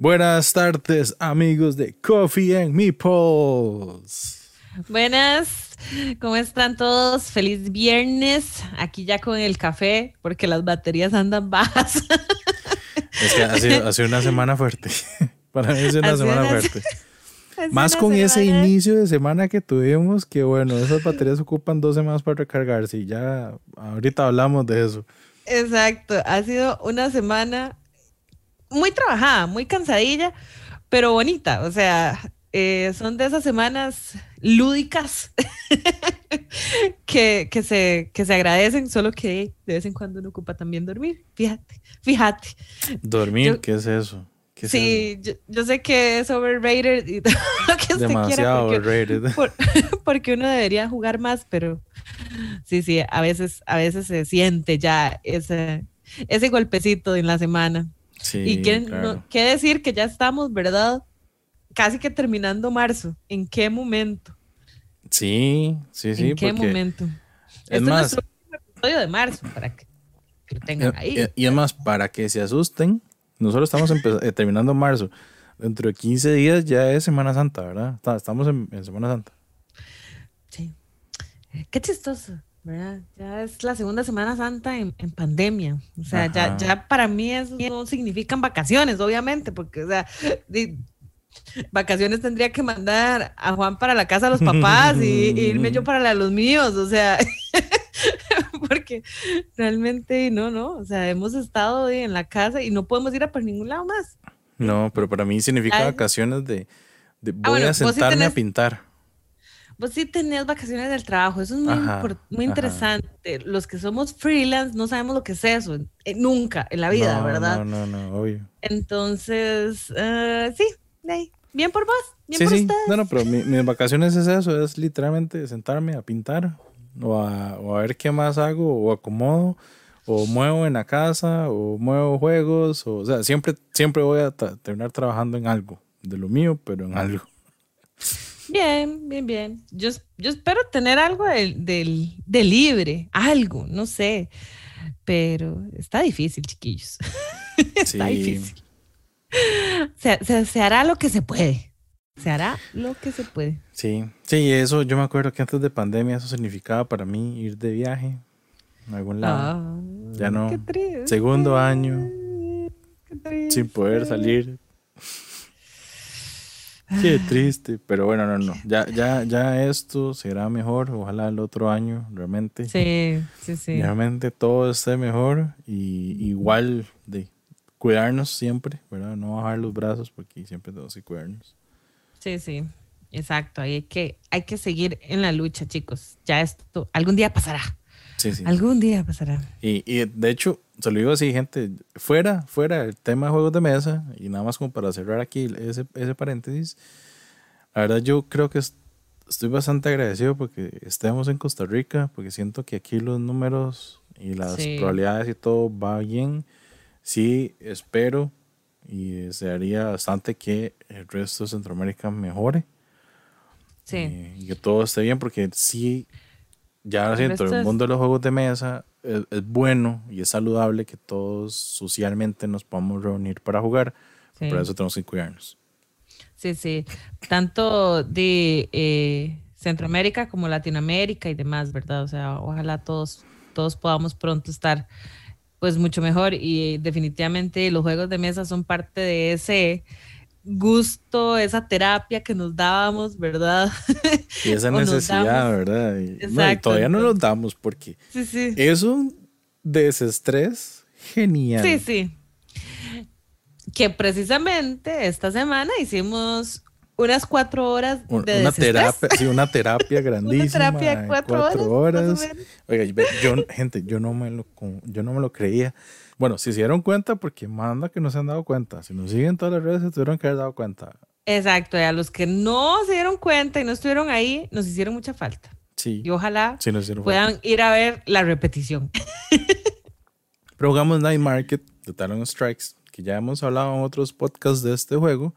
Buenas tardes, amigos de Coffee and Meeples. Buenas, ¿cómo están todos? Feliz viernes. Aquí ya con el café, porque las baterías andan bajas. Es que ha sido, una semana fuerte. Para mí es una semana fuerte. Más con ese inicio de semana que tuvimos, que bueno, esas baterías ocupan dos semanas para recargarse y ya ahorita hablamos de eso. Exacto, ha sido una semana muy trabajada, muy cansadilla, pero bonita. O sea, eh, son de esas semanas lúdicas que, que, se, que se agradecen, solo que de vez en cuando uno ocupa también dormir. Fíjate, fíjate. ¿Dormir? ¿Qué es eso? sí, Yo, sé que es overrated y lo que Demasiado overrated. porque uno debería jugar más, pero sí, sí, a veces, a veces se siente ya ese, ese golpecito en la semana. Sí, y qué, qué decir que ya estamos, ¿verdad? Casi que terminando marzo. ¿En qué momento? Sí, sí, sí. ¿En qué momento? Es más, es nuestro episodio de marzo, para que, lo tengan ahí. Y, es más, para que se asusten, nosotros estamos eh, terminando marzo. Dentro de 15 días ya es Semana Santa, ¿verdad? Estamos en, Semana Santa. Sí. Qué chistoso. ¿Verdad? Ya es la segunda Semana Santa en, pandemia. O sea, ya, ya para mí eso no significan vacaciones, obviamente, porque, o sea, vacaciones tendría que mandar a Juan para la casa de los papás y, irme yo para la de los míos, o sea, porque realmente no, no, o sea, hemos estado en la casa y no podemos ir a por ningún lado más. No, pero para mí significa vacaciones de, de ah, voy a sentarme a pintar vos sí tenés vacaciones del trabajo, eso es muy, muy interesante. Los que somos freelance no sabemos lo que es eso, eh, nunca en la vida, ¿verdad? No, no, no, obvio. Entonces, uh, sí, bien por vos, bien sí, por sí. ustedes. No, no, pero mi, mis vacaciones es eso, es literalmente sentarme a pintar o a, o a ver qué más hago o acomodo o muevo en la casa o muevo juegos, o, o sea, siempre, siempre voy a terminar trabajando en algo, de lo mío, pero en algo. Bien, bien, bien. Yo, yo espero tener algo de, de, libre, algo, no sé. Pero está difícil, chiquillos. está difícil. Se, se, hará lo que se puede. Se hará lo que se puede. Sí, sí, eso yo me acuerdo que antes de pandemia eso significaba para mí ir de viaje a algún lado. Ah, ya no. Segundo año. Sin poder salir Qué triste, pero bueno, no, no. Ya, ya, ya esto será mejor. Ojalá el otro año realmente. Sí, sí, sí. Realmente todo esté mejor y igual de cuidarnos siempre, ¿verdad? No bajar los brazos porque siempre tenemos que cuidarnos. Sí, sí. Exacto. Hay que, hay que seguir en la lucha, chicos. Ya esto algún día pasará. Sí, sí. Algún día pasará. Y, y de hecho, se lo digo así, gente, fuera, fuera el tema de juegos de mesa, y nada más como para cerrar aquí ese, ese paréntesis, la verdad yo creo que estoy bastante agradecido porque estemos en Costa Rica, porque siento que aquí los números y las probabilidades y todo va bien. Sí, espero y desearía bastante que el resto de Centroamérica mejore. Sí. Y que todo esté bien, porque sí, ya siento, el mundo de los juegos de mesa es, bueno y es saludable que todos socialmente nos podamos reunir para jugar, por eso tenemos que cuidarnos. Sí, sí, tanto de eh, Centroamérica como Latinoamérica y demás, ¿verdad? O sea, ojalá todos, todos podamos pronto estar pues mucho mejor y definitivamente los juegos de mesa son parte de ese gusto, esa terapia que nos dábamos, ¿verdad? Y esa necesidad, ¿verdad? Y, todavía no nos damos porque es un desestrés genial. Sí, sí. Que precisamente esta semana hicimos unas cuatro horas de una terapia, sí, una terapia grandísima. una terapia de cuatro, horas. Oiga, yo, gente, yo no me lo, yo no me lo creía. Bueno, si se dieron cuenta, porque manda que no se han dado cuenta. Si nos siguen todas las redes, se tuvieron que haber dado cuenta. Exacto, y a los que no se dieron cuenta y no estuvieron ahí, nos hicieron mucha falta. Sí. Y ojalá puedan ir a ver la repetición. Pero jugamos Night Market de Talon Strikes, que ya hemos hablado en otros podcasts de este juego.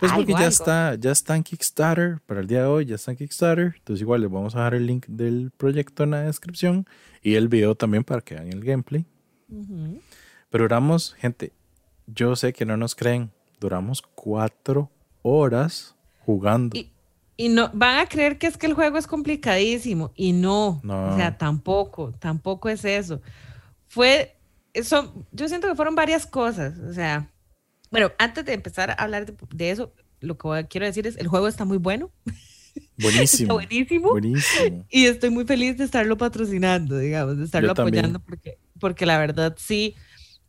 Pues porque ya está, ya está en Kickstarter para el día de hoy, ya está en Kickstarter. Entonces igual les vamos a dejar el link del proyecto en la descripción y el video también para que vean el gameplay. Pero oramos, gente, yo sé que no nos creen. duramos cuatro horas jugando. Y, y no, van a creer que es que el juego es complicadísimo. Y no, No. o sea, tampoco, tampoco es eso. Fue, eso, yo siento que fueron varias cosas. O sea, bueno, antes de empezar a hablar de, de eso, lo que quiero decir es, el juego está muy bueno, Buenísimo. está buenísimo. Buenísimo. Y estoy muy feliz de estarlo patrocinando, digamos, de estarlo Yo también. apoyando, porque, porque la verdad sí,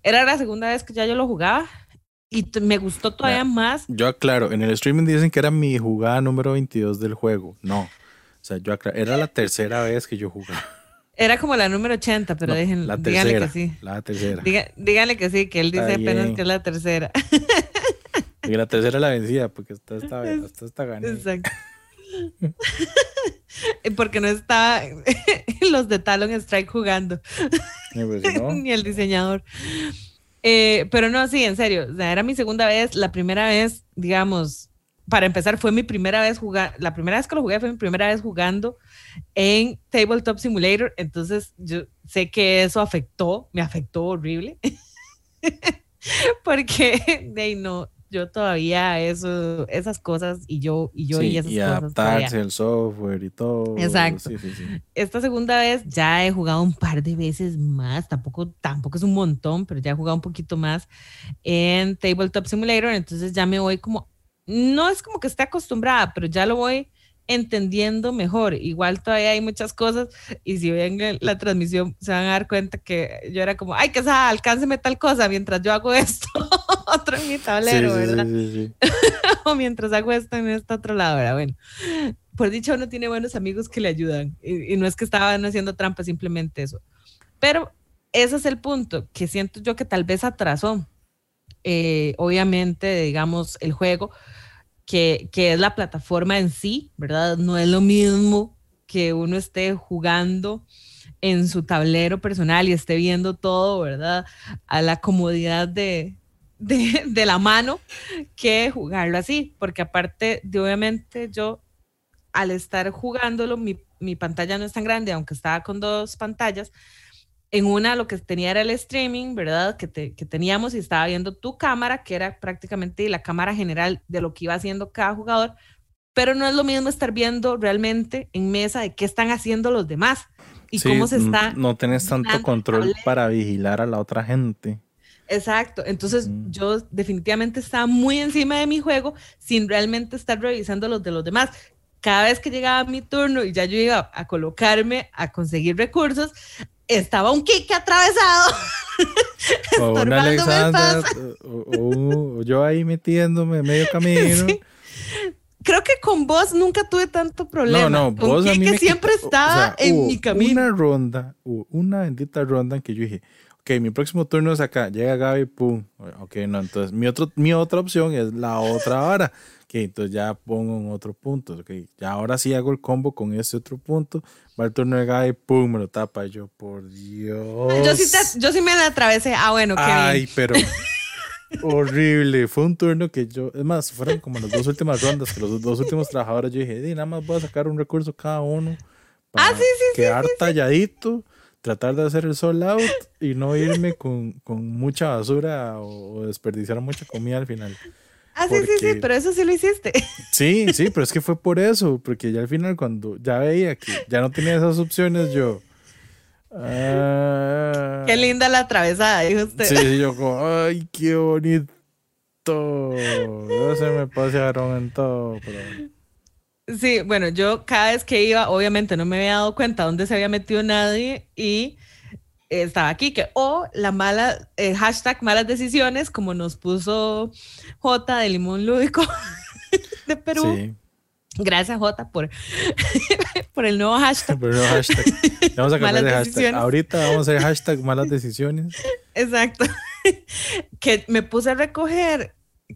era la segunda vez que ya yo lo jugaba y me gustó todavía más. Yo aclaro, en el streaming dicen que era mi jugada número 22 del juego. No. O sea, yo aclaro, era la tercera vez que yo jugaba. Era como la número 80, pero No, la díganle tercera. que sí. La tercera. Diga- díganle que sí, que él dice Está apenas bien. que es la tercera. Y la tercera la vencía, porque esta, hasta esta gané. Exacto. Porque no está los de Talon Strike jugando, pues, no, ni el diseñador. Eh, pero no, sí, en serio, o sea, era mi segunda vez, la primera vez, digamos, para empezar, fue mi primera vez jugar, la primera vez que lo jugué fue mi primera vez jugando en Tabletop Simulator, entonces yo sé que eso afectó, me afectó horrible, porque de no, yo todavía eso, esas cosas y yo y yo y sí, esas y cosas adaptarse al software y todo. Exacto. Sí, sí, sí. esta segunda vez ya he jugado un par de veces más, tampoco, tampoco es un montón, pero ya he jugado un poquito más en Tabletop Simulator, entonces ya me voy como, no es como que esté acostumbrada, pero ya lo voy entendiendo mejor. Igual todavía hay muchas cosas y si ven el- la transmisión se van a dar cuenta que yo era como, ay, que esa, alcánceme tal cosa mientras yo hago esto, otro en mi tablero, sí, ¿verdad? sí, sí. o mientras hago esto en este otro lado, ¿verdad? Bueno, por dicho uno tiene buenos amigos que le ayudan y, y no es que estaban haciendo trampa, simplemente eso. Pero ese es el punto que siento yo que tal vez atrasó, eh, obviamente, digamos, el juego, que, que es la plataforma en sí, ¿verdad? No es lo mismo que uno esté jugando en su tablero personal y esté viendo todo, ¿verdad? A la comodidad de, de, de la mano que jugarlo así, porque aparte de obviamente yo al estar jugándolo, mi, mi pantalla no es tan grande, aunque estaba con dos pantallas, en una lo que tenía era el streaming, ¿verdad? Que, te- que teníamos y estaba viendo tu cámara, que era prácticamente la cámara general de lo que iba haciendo cada jugador, pero no es lo mismo estar viendo realmente en mesa de qué están haciendo los demás y Sí, cómo se está No tenés tanto control para vigilar a la otra gente. Exacto, entonces Mm. yo definitivamente estaba muy encima de mi juego sin realmente estar revisando los de los demás. Cada vez que llegaba mi turno y ya yo iba a colocarme a conseguir recursos, estaba un kick atravesado. O Alexandra, paso. o, o- o yo ahí metiéndome medio camino. Sí. Creo que con vos nunca tuve tanto problema. No, no, Con vos a mí me siempre o estaba sea, en mi camino. Una ronda, una bendita ronda en que yo dije, ok, mi próximo turno es acá, llega Gaby, pum. Ok, no, entonces mi, otro, mi otra opción es la otra vara. Ok, entonces ya pongo en otro punto. Ok, ya ahora sí hago el combo con ese otro punto. Va el turno de Gaby, pum, me lo tapa. Yo, por Dios. Yo sí, te- yo sí me la atravesé. Ah, bueno, qué Ay, bien. pero horrible. Fue un turno que yo, es más, fueron como las dos últimas rondas, que los dos últimos trabajadores yo dije, "Di, nada más voy a sacar un recurso cada uno para Ah, sí, sí, sí, quedar talladito, tratar de hacer el sold out y no irme con, con mucha basura o, o desperdiciar mucha comida al final. Ah, sí, sí, sí, pero eso sí lo hiciste. Sí, sí, pero es que fue por eso, porque ya al final cuando ya veía que ya no tenía esas opciones, yo... ah, Qué linda la atravesada, dijo usted. Sí, sí, yo como, ay, qué bonito. No se me pasearon en todo, pero... Sí, bueno, yo cada vez que iba, obviamente no me había dado cuenta dónde se había metido nadie y estaba aquí, que o la mala, hashtag malas decisiones, como nos puso J de Limón Lúdico de Perú. Sí, Gracias J por, por el nuevo hashtag. pero no hashtag. Vamos a cambiar de hashtag. Ahorita vamos a hacer hashtag malas decisiones. Exacto. que me puse a recoger,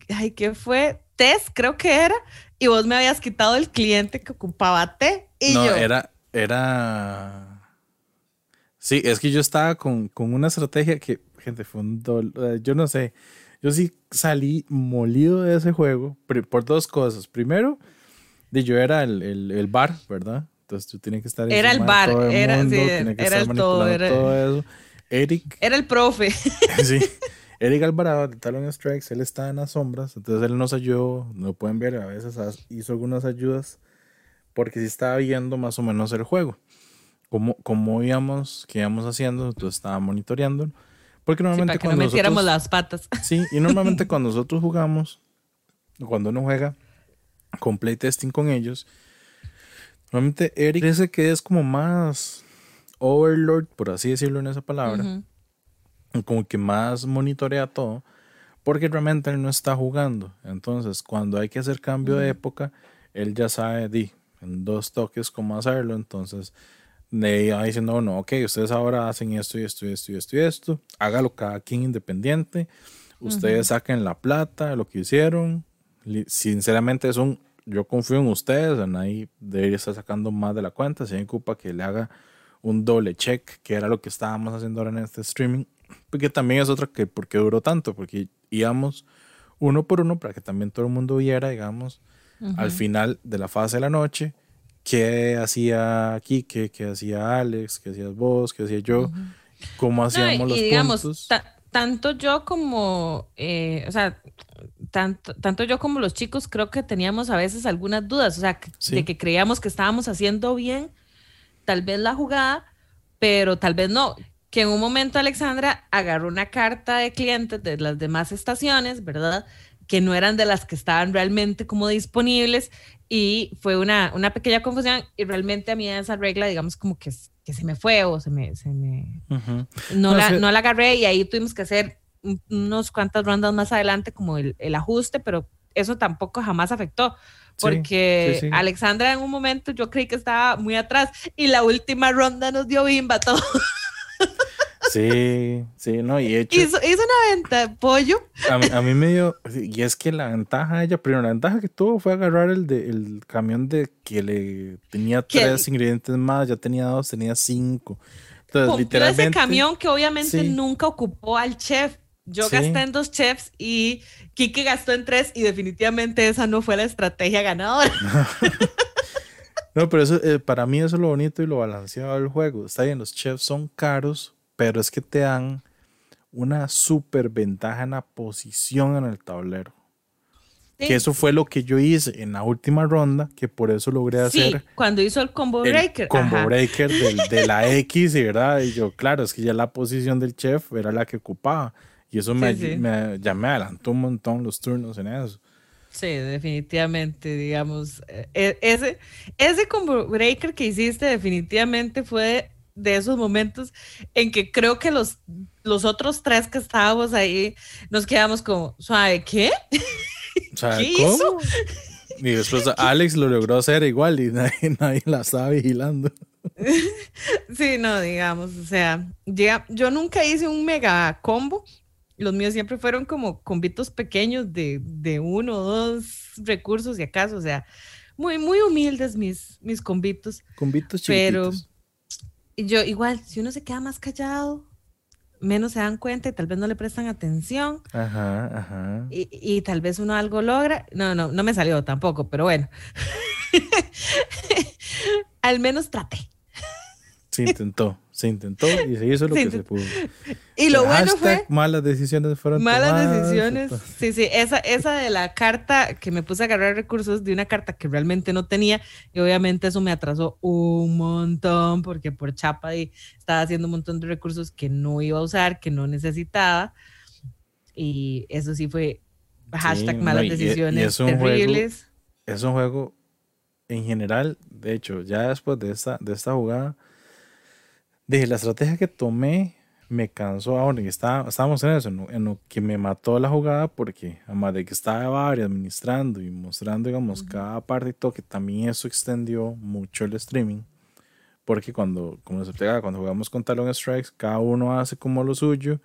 ay, ¿qué fue? Test, creo que era, y vos me habías quitado el cliente que ocupaba té. Y no, yo, era, era... Sí, es que yo estaba con, con una estrategia que, gente, fue un dol- eh, Yo no sé. Yo sí salí molido de ese juego por dos cosas. Primero, de yo era el, el, el bar, ¿verdad? Entonces tú tienes que estar Era el bar, el era- mundo, sí, era el todo, era- todo eso. Eric Era el profe. Sí. Eric Alvarado de Talon Strikes, él está en las sombras, entonces él nos ayudó, no pueden ver, a veces hizo algunas ayudas porque sí estaba viendo más o menos el juego. Cómo, cómo íbamos, qué íbamos haciendo, entonces estaba monitoreando. Porque normalmente para que no metiéramos las patas. Sí, y normalmente cuando nosotros jugamos, cuando uno juega con playtesting con ellos, normalmente Eric dice que es como más overlord, por así decirlo en esa palabra, como que más monitorea todo, porque realmente él no está jugando. Entonces, cuando hay que hacer cambio de época, él ya sabe di, en dos toques cómo hacerlo. Entonces, de ahí diciendo, bueno, ok, ustedes ahora hacen esto y esto y esto y esto y esto, hágalo cada quien independiente, ustedes saquen la plata, lo que hicieron. Sinceramente es un, yo confío en ustedes, ahí debería estar sacando más de la cuenta, si hay ocupa que le haga un doble check, que era lo que estábamos haciendo ahora en este streaming, porque también es otra que, porque duró tanto? Porque íbamos uno por uno para que también todo el mundo viera, digamos, al final de la fase de la noche, qué hacía aquí, qué, qué hacía Alex, qué hacías vos, qué hacía yo, cómo hacíamos los digamos, puntos. tanto yo como, eh, o sea, tanto, tanto yo como los chicos creo que teníamos a veces algunas dudas, o sea, de que creíamos que estábamos haciendo bien tal vez la jugada, pero tal vez no. Que en un momento Alexandra agarró una carta de clientes de las demás estaciones, ¿verdad? Que no eran de las que estaban realmente como disponibles y fue una, una pequeña confusión y realmente a mí esa regla, digamos, como que, que se me fue o se me... Se me no, la, no la agarré y ahí tuvimos que hacer unos cuantas rondas más adelante como el, el ajuste, pero eso tampoco jamás afectó porque Alexandra en un momento yo creí que estaba muy atrás y la última ronda nos dio bimba todo. Sí, sí, no, y hecho. Hizo, una venta, pollo. A mí, me dio, y es que la ventaja de ella, primero, la ventaja que tuvo fue agarrar el, de, el camión de que le tenía tres ingredientes más, ya tenía dos, tenía cinco. Entonces, literalmente. ese camión que obviamente nunca ocupó al chef. Yo gasté en dos chefs y Kike gastó en tres y definitivamente esa no fue la estrategia ganadora. no, pero eso, eh, para mí eso es lo bonito y lo balanceado del juego. Está bien, los chefs son caros, pero es que te dan una super ventaja en la posición en el tablero. Que eso fue lo que yo hice en la última ronda, que por eso logré hacer. Sí, cuando hizo el combo breaker. combo breaker de la X, ¿verdad? Y yo, claro, es que ya la posición del chef era la que ocupaba. Y eso me, ya me adelantó un montón los turnos en eso. Sí, definitivamente, digamos. E, ese, ese combo breaker que hiciste definitivamente fue de esos momentos en que creo que los, los otros tres que estábamos ahí nos quedamos como, suave, ¿qué? ¿Qué ¿cómo? Hizo? Y después Alex lo logró hacer igual y nadie, nadie la estaba vigilando. Sí, no, digamos, o sea, yo nunca hice un mega combo, los míos siempre fueron como convitos pequeños de, de uno o dos recursos y acaso, o sea, muy, muy humildes mis, mis convitos. Convitos chiquitos. Pero yo igual, si uno se queda más callado, menos se dan cuenta y tal vez no le prestan atención. Ajá, ajá. Y, y tal vez uno algo logra. No, no, no me salió tampoco, pero bueno. Al menos traté. Se intentó, se intentó y se hizo lo que se pudo. Y lo bueno fue. Malas decisiones fueron Malas decisiones. Sí, sí, esa, esa de la carta que me puse a agarrar recursos de una carta que realmente no tenía. Y obviamente eso me atrasó un montón porque por chapa y estaba haciendo un montón de recursos que no iba a usar, que no necesitaba. Y eso sí fue hashtag malas decisiones es terribles. es un juego en general, de hecho, ya después de esta, de esta jugada dije, la estrategia que tomé me cansó ahora, y estábamos en eso, en lo, que me mató la jugada, porque además de que estaba administrando y mostrando, digamos, cada parte y todo, que también eso extendió mucho el streaming, porque cuando, como se pega, cuando jugamos con Talon Strikes, cada uno hace como lo suyo,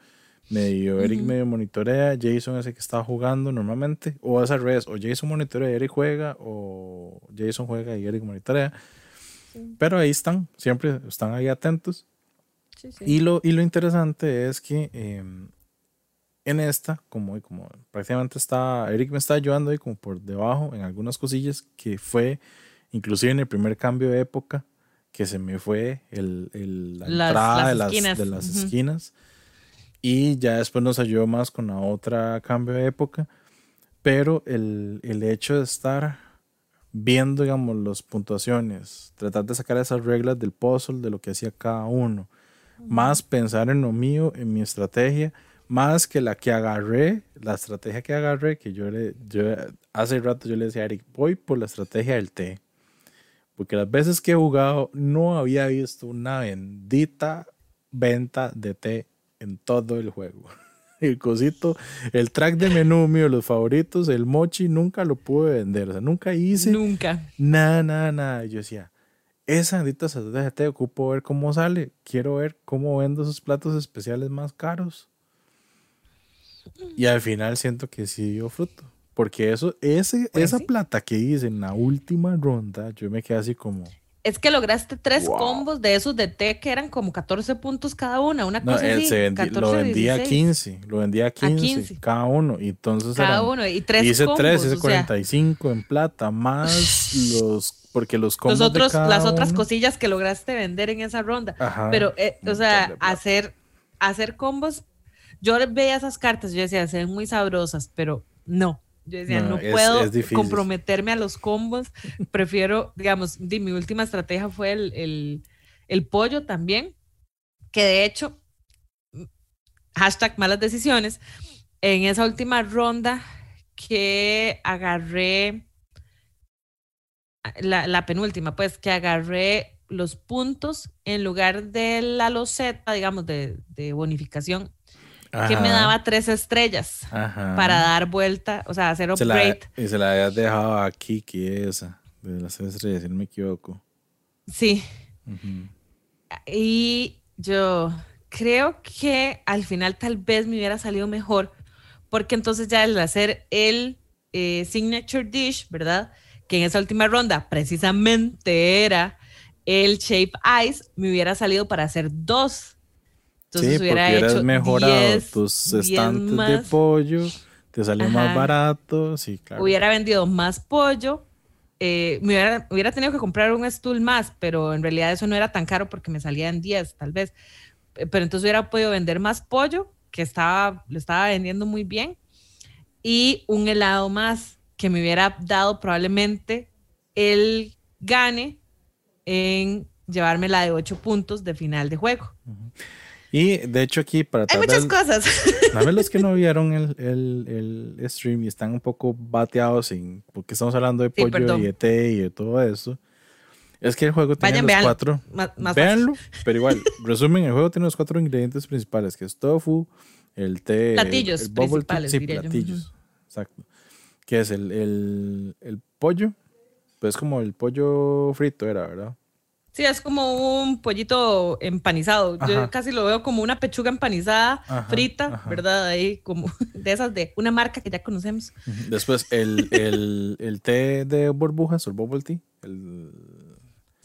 medio Eric medio monitorea, Jason es el que estaba jugando normalmente, o es al revés, o Jason monitorea y Eric juega, o Jason juega y Eric monitorea. Pero ahí están, siempre están ahí atentos. Y, lo, y lo interesante es que em, en esta, como, como prácticamente está, Eric me está ayudando ahí como por debajo en algunas cosillas que fue, inclusive en el primer cambio de época, que se me fue el, el la entrada de las, de las esquinas. Y ya después nos ayudó más con la otra cambio de época. Pero el, el hecho de estar viendo, digamos, las puntuaciones, tratar de sacar esas reglas del puzzle, de lo que hacía cada uno, más pensar en lo mío, en mi estrategia, más que la que agarré, la estrategia que agarré, que yo le, yo hace rato yo le decía a Eric, voy por la estrategia del té. Porque las veces que he jugado no había visto una bendita venta de té en todo el juego. El cosito, el track de menú mío, los favoritos, el mochi, nunca lo pude vender. O sea, nunca hice. Nunca. Nada, nada, nada. Yo decía, esa bendita estrategia té, ocupo ver cómo sale. Quiero ver cómo vendo esos platos especiales más caros. Y al final siento que sí dio fruto. Porque eso, ese, Pues esa sí. plata que hice en la última ronda, yo me quedé así como. Es que lograste tres Wow. combos de esos de té que eran como 14 puntos cada una, una No, cosa él así. se vendi- 14, lo vendía a 16, 15, lo vendía a 15, 15. cada uno. Y entonces Cada eran- uno. Y tres hice combos. 3, hice o sea, 45 en plata, más los. Porque los combos. los de otros, cada las otras uno- cosillas que lograste vender en esa ronda. Ajá, Pero, eh, o sea, de hacer, hacer combos, yo veía esas cartas, yo decía, se ven muy sabrosas, pero no. Yo decía, No, no, es- puedo es comprometerme a los combos. Prefiero, digamos, di, mi última estrategia fue el, el, el pollo también, que de hecho, hashtag malas decisiones, en esa última ronda que agarré, la, la penúltima, pues, que agarré los puntos en lugar de la loseta, digamos, de, de bonificación, que me daba tres estrellas ajá. para dar vuelta, o sea, hacer Se upgrade. y se la habías dejado a Kiki esa, de las tres estrellas, si no me equivoco. Sí, y yo creo que al final tal vez me hubiera salido mejor, porque entonces ya el hacer el eh, signature dish, ¿verdad? Que en esa última ronda precisamente era el shape ice, me hubiera salido para hacer dos. Entonces sí, hubiera porque hecho mejorado 10, tus 10 estantes de más. pollo, te salió más Ajá. barato, sí, claro. hubiera vendido más pollo, eh, me hubiera, hubiera tenido que comprar un stool más, pero en realidad eso no era tan caro porque me salía en 10 tal vez. Eh, Pero entonces hubiera podido vender más pollo, que estaba, lo estaba vendiendo muy bien, y un helado más que me hubiera dado probablemente el gane en llevarme la de 8 puntos de final de juego. Y de hecho aquí para Hay muchas vez- cosas. Tal vez los que no vieron el, el, el stream y están un poco bateados en, porque estamos hablando de Sí, pollo perdón. y de té y de todo eso. Es que el juego tiene Vayan, los véanlo. cuatro. Más- más fácil. Véanlo, pero igual, resumen, el juego tiene los cuatro ingredientes principales, que es tofu, el té, Platillos el, bubble tea, principales, sí, diría yo. platillos, exacto. Que es el, el, el pollo, pues como el pollo frito era, ¿verdad? Sí, es como un pollito empanizado. Yo casi lo veo como una pechuga empanizada, Ajá, frita, ajá. ¿verdad? Ahí como de esas de una marca que ya conocemos. Después el, el, el té de burbujas el bubble tea, el,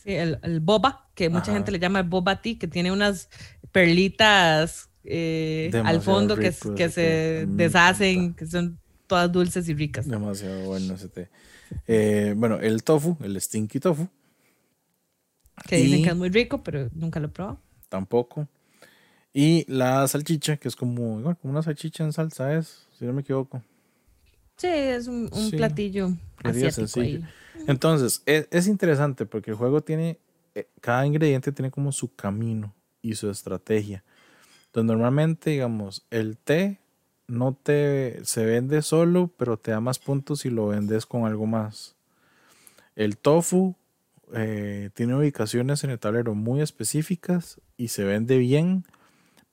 Sí, el, el boba, que mucha gente le llama el boba tea, que tiene unas perlitas eh, al fondo que, se deshacen, que son todas dulces y ricas. demasiado bueno ese té. Eh, bueno, el tofu, el stinky tofu, Que dicen y- que es muy rico, pero nunca lo he probado. tampoco. Y la salchicha, que es como, como una salchicha en salsa, es, si no me equivoco. Sí, es un, un Sí, platillo asiático sencillo. ahí. Entonces, es, es interesante porque el juego tiene, eh, cada ingrediente tiene como su camino y su estrategia. Entonces, normalmente, digamos, el té no te se vende solo, pero te da más puntos si lo vendes con algo más. El tofu eh, tiene ubicaciones en el tablero muy específicas y se vende bien,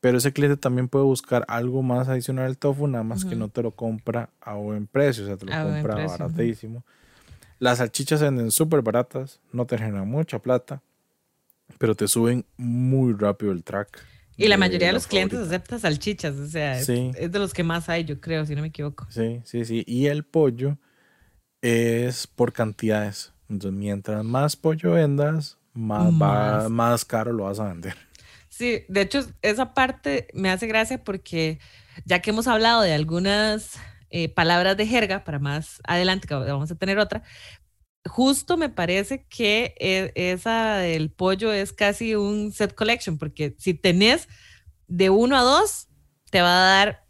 pero ese cliente también puede buscar algo más adicional al tofu, nada más que no te lo compra a buen precio, o sea, te lo A compra precio, baratísimo. Las salchichas se venden súper baratas, no te generan mucha plata, pero te suben muy rápido el track. Y la mayoría de los clientes aceptan salchichas, o sea, es de los que más hay, yo creo, si no me equivoco. Sí, sí, sí. Y el pollo es por cantidades. Entonces, mientras más pollo vendas, más, va- más caro lo vas a vender. Sí, de hecho, esa parte me hace gracia porque ya que hemos hablado de algunas eh, palabras de jerga, para más adelante, que vamos a tener otra, justo me parece que e- esa del pollo es casi un set collection, porque si tenés de uno a dos, te va a dar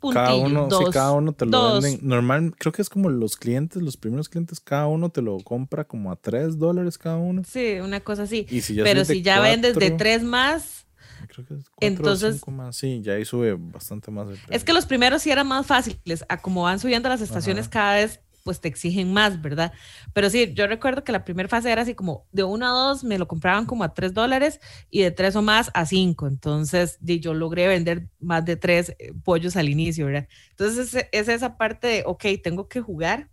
cada uno, dos, sí, cada uno te lo venden. Normal, creo que es como los clientes, los primeros clientes, cada uno te lo compra como a 3 dólares cada uno. Sí, una cosa así. Pero si ya vendes de 3 más, creo que es entonces más. Sí, ya ahí sube bastante más. es que los primeros sí eran más fáciles. A como van subiendo las estaciones cada vez pues te exigen más, ¿verdad? Pero sí, yo recuerdo que la primera fase era así como de uno a dos me lo compraban como a tres dólares y de tres o más a cinco. Entonces yo logré vender más de tres eh, pollos al inicio, ¿verdad? Entonces es, esa parte de, ok, tengo que jugar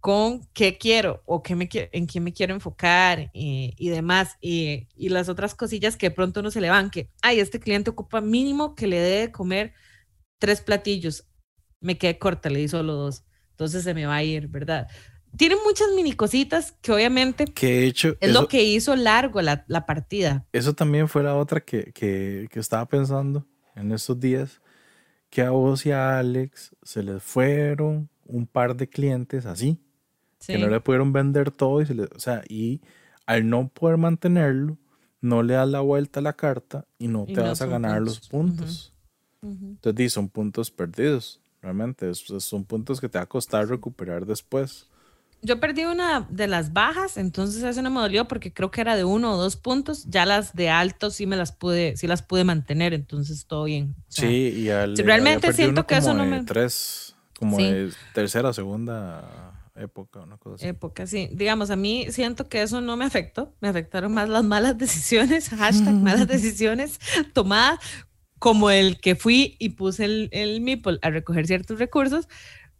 con qué quiero o qué me, en qué me quiero enfocar y, demás. Y, y, las otras cosillas que de pronto no se le van, que, ay, este cliente ocupa mínimo que le dé de comer tres platillos. Me quedé corta, le di solo dos entonces se me va a ir, ¿verdad? Tiene muchas mini cositas que obviamente que hecho, es lo que hizo largo la, la, partida. Eso también fue la otra que, que, que, estaba pensando en estos días, que a vos y a Alex se les fueron un par de clientes así, que no le pudieron vender todo y, se o sea, y al no poder mantenerlo, no le das la vuelta a la carta y no te vas a ganar los puntos. Entonces, son puntos perdidos. Realmente, son puntos que te va a costar recuperar después. Yo perdí una de las bajas, entonces eso no me dolió porque creo que era de uno o dos puntos. Ya las de alto sí me las pude, sí las pude mantener, entonces todo bien. sí, y al, realmente siento que eso no me. Tres, como de tercera o segunda época, una cosa así. Época, sí. Digamos, a mí siento que eso no me afectó. Me afectaron más las malas decisiones, hashtag malas decisiones tomadas como el que fui y puse el, el MIPOL a recoger ciertos recursos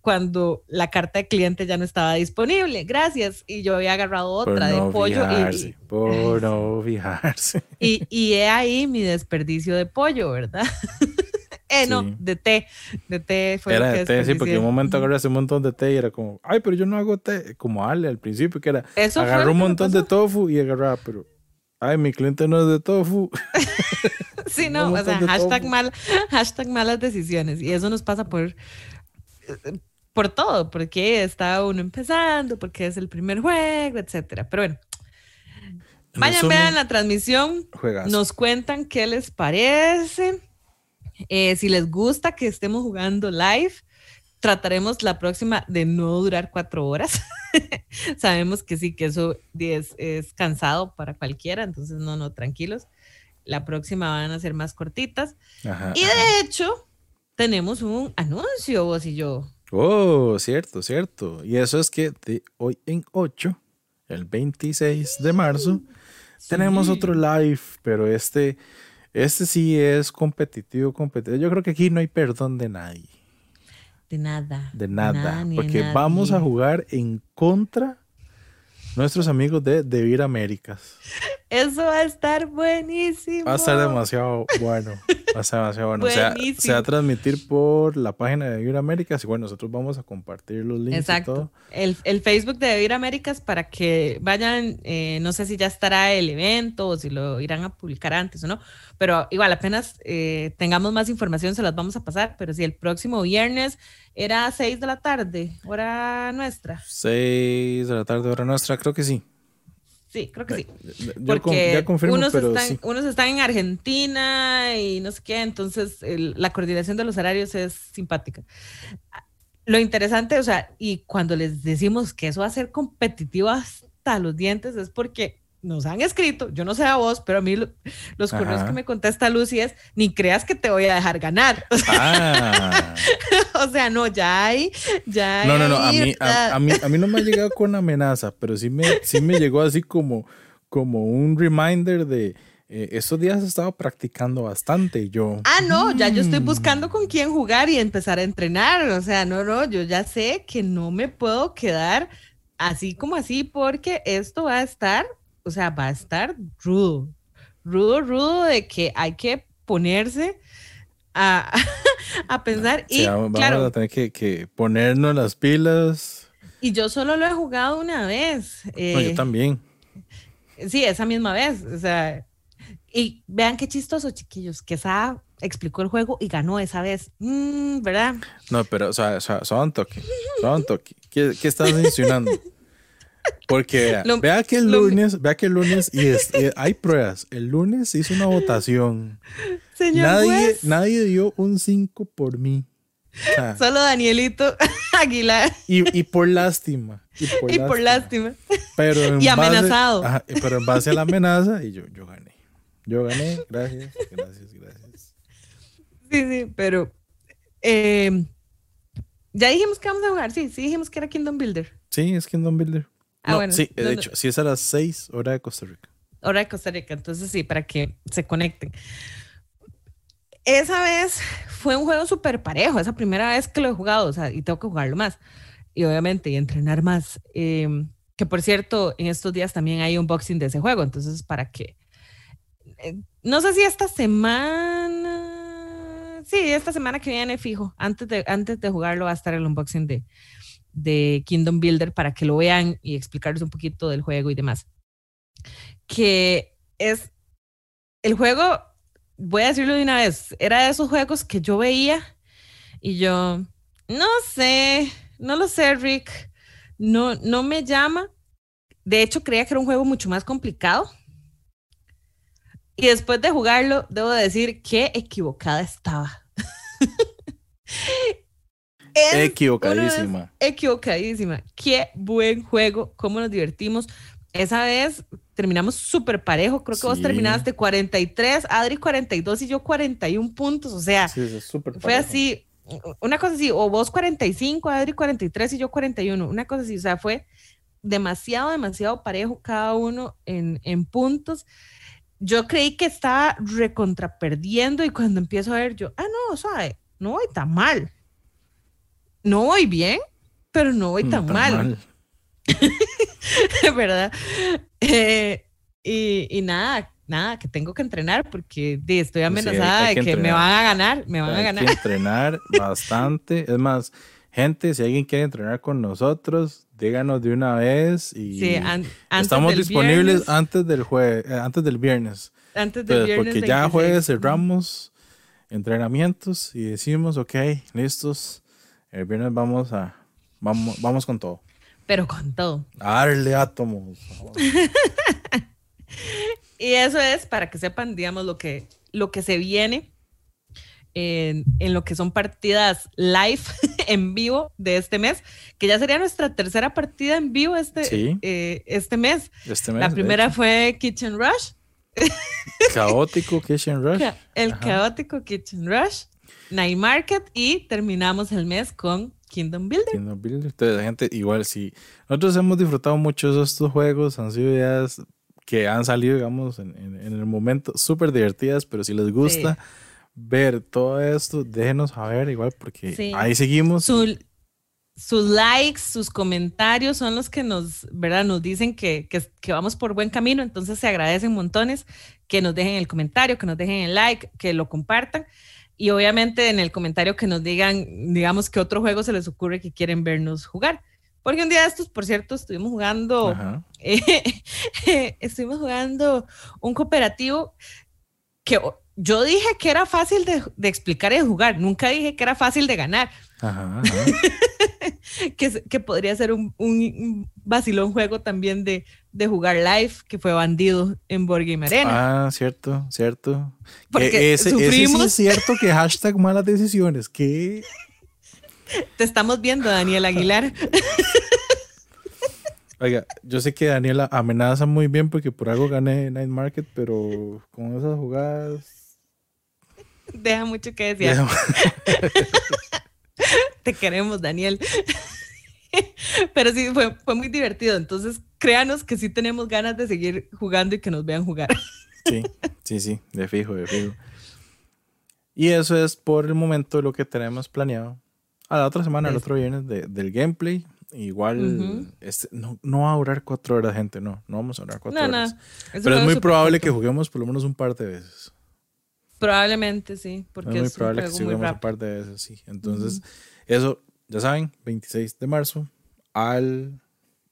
cuando la carta de cliente ya no estaba disponible. Gracias. Y yo había agarrado otra de pollo. y, por no fijarse. Y, y he ahí mi desperdicio de pollo, ¿verdad? eh, no, de té. De té fue Era de té, sí, porque en un momento agarré un montón de té y era como, ay, pero yo no hago té. Como Ale al principio, que era, Eso agarró un montón de tofu y agarraba, pero Ay, mi cliente no es de tofu. sí, no, o sea, hashtag, mal, hashtag malas decisiones. Y eso nos pasa por, por todo, porque está uno empezando, porque es el primer juego, etcétera. Pero bueno, vayan, vean la transmisión, nos cuentan qué les parece, eh, si les gusta que estemos jugando live trataremos la próxima de no durar cuatro horas. Sabemos que sí, que eso es, es, cansado para cualquiera, entonces no, no, tranquilos. La próxima van a ser más cortitas. y de hecho, tenemos un anuncio, vos y yo. Oh, cierto, cierto. Y eso es que de hoy en 8, el 26 de marzo, tenemos otro live, pero este, este sí es competitivo, competitivo. Yo creo que aquí no hay perdón de nadie. De nada. De nada. porque vamos a jugar en contra nuestros amigos de Devir Américas. Eso va a estar buenísimo. Va a estar demasiado bueno. Va a estar demasiado bueno. O sea, se va a transmitir por la página de Devir Américas y bueno, nosotros vamos a compartir los links. Exacto. Y todo. El, el, Facebook de Devir Américas para que vayan, eh, no sé si ya estará el evento o si lo irán a publicar antes o no, pero igual apenas eh, tengamos más información se las vamos a pasar, pero si el próximo viernes era 6 de la tarde, hora nuestra. 6 de la tarde, hora nuestra, creo que sí. Sí, creo que sí. Porque ya confirmo, unos, están, unos están en Argentina y no sé qué, entonces la coordinación de los horarios es simpática. Lo interesante, o sea, y cuando les decimos que eso va a ser competitivo hasta los dientes, es porque nos han escrito, yo no sé a vos, pero a mí los correos que me contesta Lucy es, ni creas que te voy a dejar ganar. Ah. o sea, no, ya hay, ya hay. No, no, no, a mí, a, mí, a mí no me ha llegado con amenaza, pero sí me, sí me llegó así como, como un reminder de, eh, estos días he estado practicando bastante yo. Ah, no, ya yo estoy mm". buscando con quién jugar y empezar a entrenar. O sea, no, no, yo ya sé que no me puedo quedar así como así porque esto va a estar o sea, va a estar rudo, rudo, rudo de que hay que ponerse a, a pensar y vamos claro, a tener que, ponernos las pilas. Y yo solo lo he jugado una vez. yo eh, también. Sí, esa misma vez, o sea, y vean qué chistoso, chiquillos, que esa explicó el juego y ganó esa vez, mm, ¿verdad? No, pero, o sea, son toque, son toque. ¿Qué, qué estás mencionando? Porque vea, que el lunes, vea que el lunes, y, hay pruebas. El lunes hizo una votación. Señor nadie, nadie dio un 5 por mí. Solo Danielito Aguilar. Y, por lástima. Y por, lástima. Pero y amenazado. pero en base a la amenaza, y yo, yo gané. Yo gané. Gracias, gracias, gracias. Sí, sí, pero. Eh, ya dijimos que vamos a jugar. Sí, sí dijimos que era Kingdom Builder. Sí, es Kingdom Builder. Ah, bueno. Sí, de hecho, sí es a las 6 hora de Costa Rica. Hora de Costa Rica, entonces sí, para que se conecten. Esa vez fue un juego súper parejo, esa primera vez que lo he jugado, o sea, y tengo que jugarlo más. Y obviamente, y entrenar más. Em, que por cierto, en estos días también hay un unboxing de ese juego, entonces para que... Eh, no sé si esta semana... Sí, esta semana que viene fijo, antes de, antes de jugarlo va a estar el unboxing de, de Kingdom Builder para que lo vean y explicarles un poquito del juego y demás. Que es el juego, voy a decirlo de una vez, era de esos juegos que yo veía y yo, no sé, no lo sé, Rick, no, no me llama. De hecho, creía que era un juego mucho más complicado. Y después de jugarlo, debo decir que equivocada estaba. equivocadísima. Equivocadísima. Qué buen juego, cómo nos divertimos. Esa vez terminamos súper parejo. Creo que vos terminaste 43, Adri 42 y yo 41 puntos. O sea, fue así, una cosa así, o vos 45, Adri 43 y yo 41. Una cosa así, o sea, fue demasiado, demasiado parejo cada uno en, en puntos. Yo creí que estaba recontraperdiendo y cuando empiezo a ver yo, ah, no, suave, no voy tan mal no voy bien, pero no voy tan, mal. ¿Verdad? Eh, y, nada, nada, que tengo que entrenar porque estoy amenazada de que me van a ganar, me van a ganar. Que entrenar bastante. Es más, gente, si alguien quiere entrenar con nosotros, díganos de una vez y sí, estamos disponibles antes del jueves, eh, antes del viernes. Antes del viernes. Porque ya jueves cerramos entrenamientos y decimos, ok, listos el viernes vamos a. Vamos, vamos con todo. Pero con todo. Darle átomos. y eso es para que sepan, digamos, lo que, lo que se viene en, en, lo que son partidas live en vivo de este mes, que ya sería nuestra tercera partida en vivo este, eh, este mes. Este mes. La primera fue Kitchen Rush. Caótico Kitchen Rush. El caótico Kitchen Rush. Night Market y terminamos el mes con Kingdom Builder. Kingdom Builder. Entonces, gente, igual sí. Nosotros hemos disfrutado mucho de estos juegos, han sido ideas que han salido, digamos, en, el momento súper divertidas, pero si les gusta ver todo esto, déjenos saber igual, porque ahí seguimos. sus likes, sus comentarios son los que nos, ¿verdad? Nos dicen que, que, que, vamos por buen camino, entonces se agradecen montones que nos dejen el comentario, que nos dejen el like, que lo compartan. Y obviamente en el comentario que nos digan, digamos, qué otro juego se les ocurre que quieren vernos jugar. Porque un día de estos, por cierto, estuvimos jugando, eh, estuvimos jugando un cooperativo que yo dije que era fácil de, de, explicar y de jugar, nunca dije que era fácil de ganar. Ajá, que, que, podría ser un, un, vacilón juego también de, de, jugar live, que fue bandido en Board Game Arena. Ah, cierto, cierto. Porque ese, sufrimos. es cierto que hashtag malas decisiones, que... Te estamos viendo, Daniel Aguilar. Oiga, yo sé que Daniela amenaza muy bien porque por algo gané Night Market, pero con esas jugadas. Deja mucho que decir. Te queremos, Daniel. Pero sí, fue, fue muy divertido. Entonces, créanos que sí tenemos ganas de seguir jugando y que nos vean jugar. Sí, sí, sí, de fijo, de fijo. Y eso es por el momento lo que tenemos planeado. A la otra semana, el otro viernes, del gameplay. Igual este, no, no, va a durar cuatro horas, gente. No, no vamos a durar cuatro horas. Pero es muy probable que juguemos por lo menos un par de veces. Probablemente sí, porque es muy probable que juguemos un par de veces, sí. Entonces, eso, ya saben, 26 de marzo al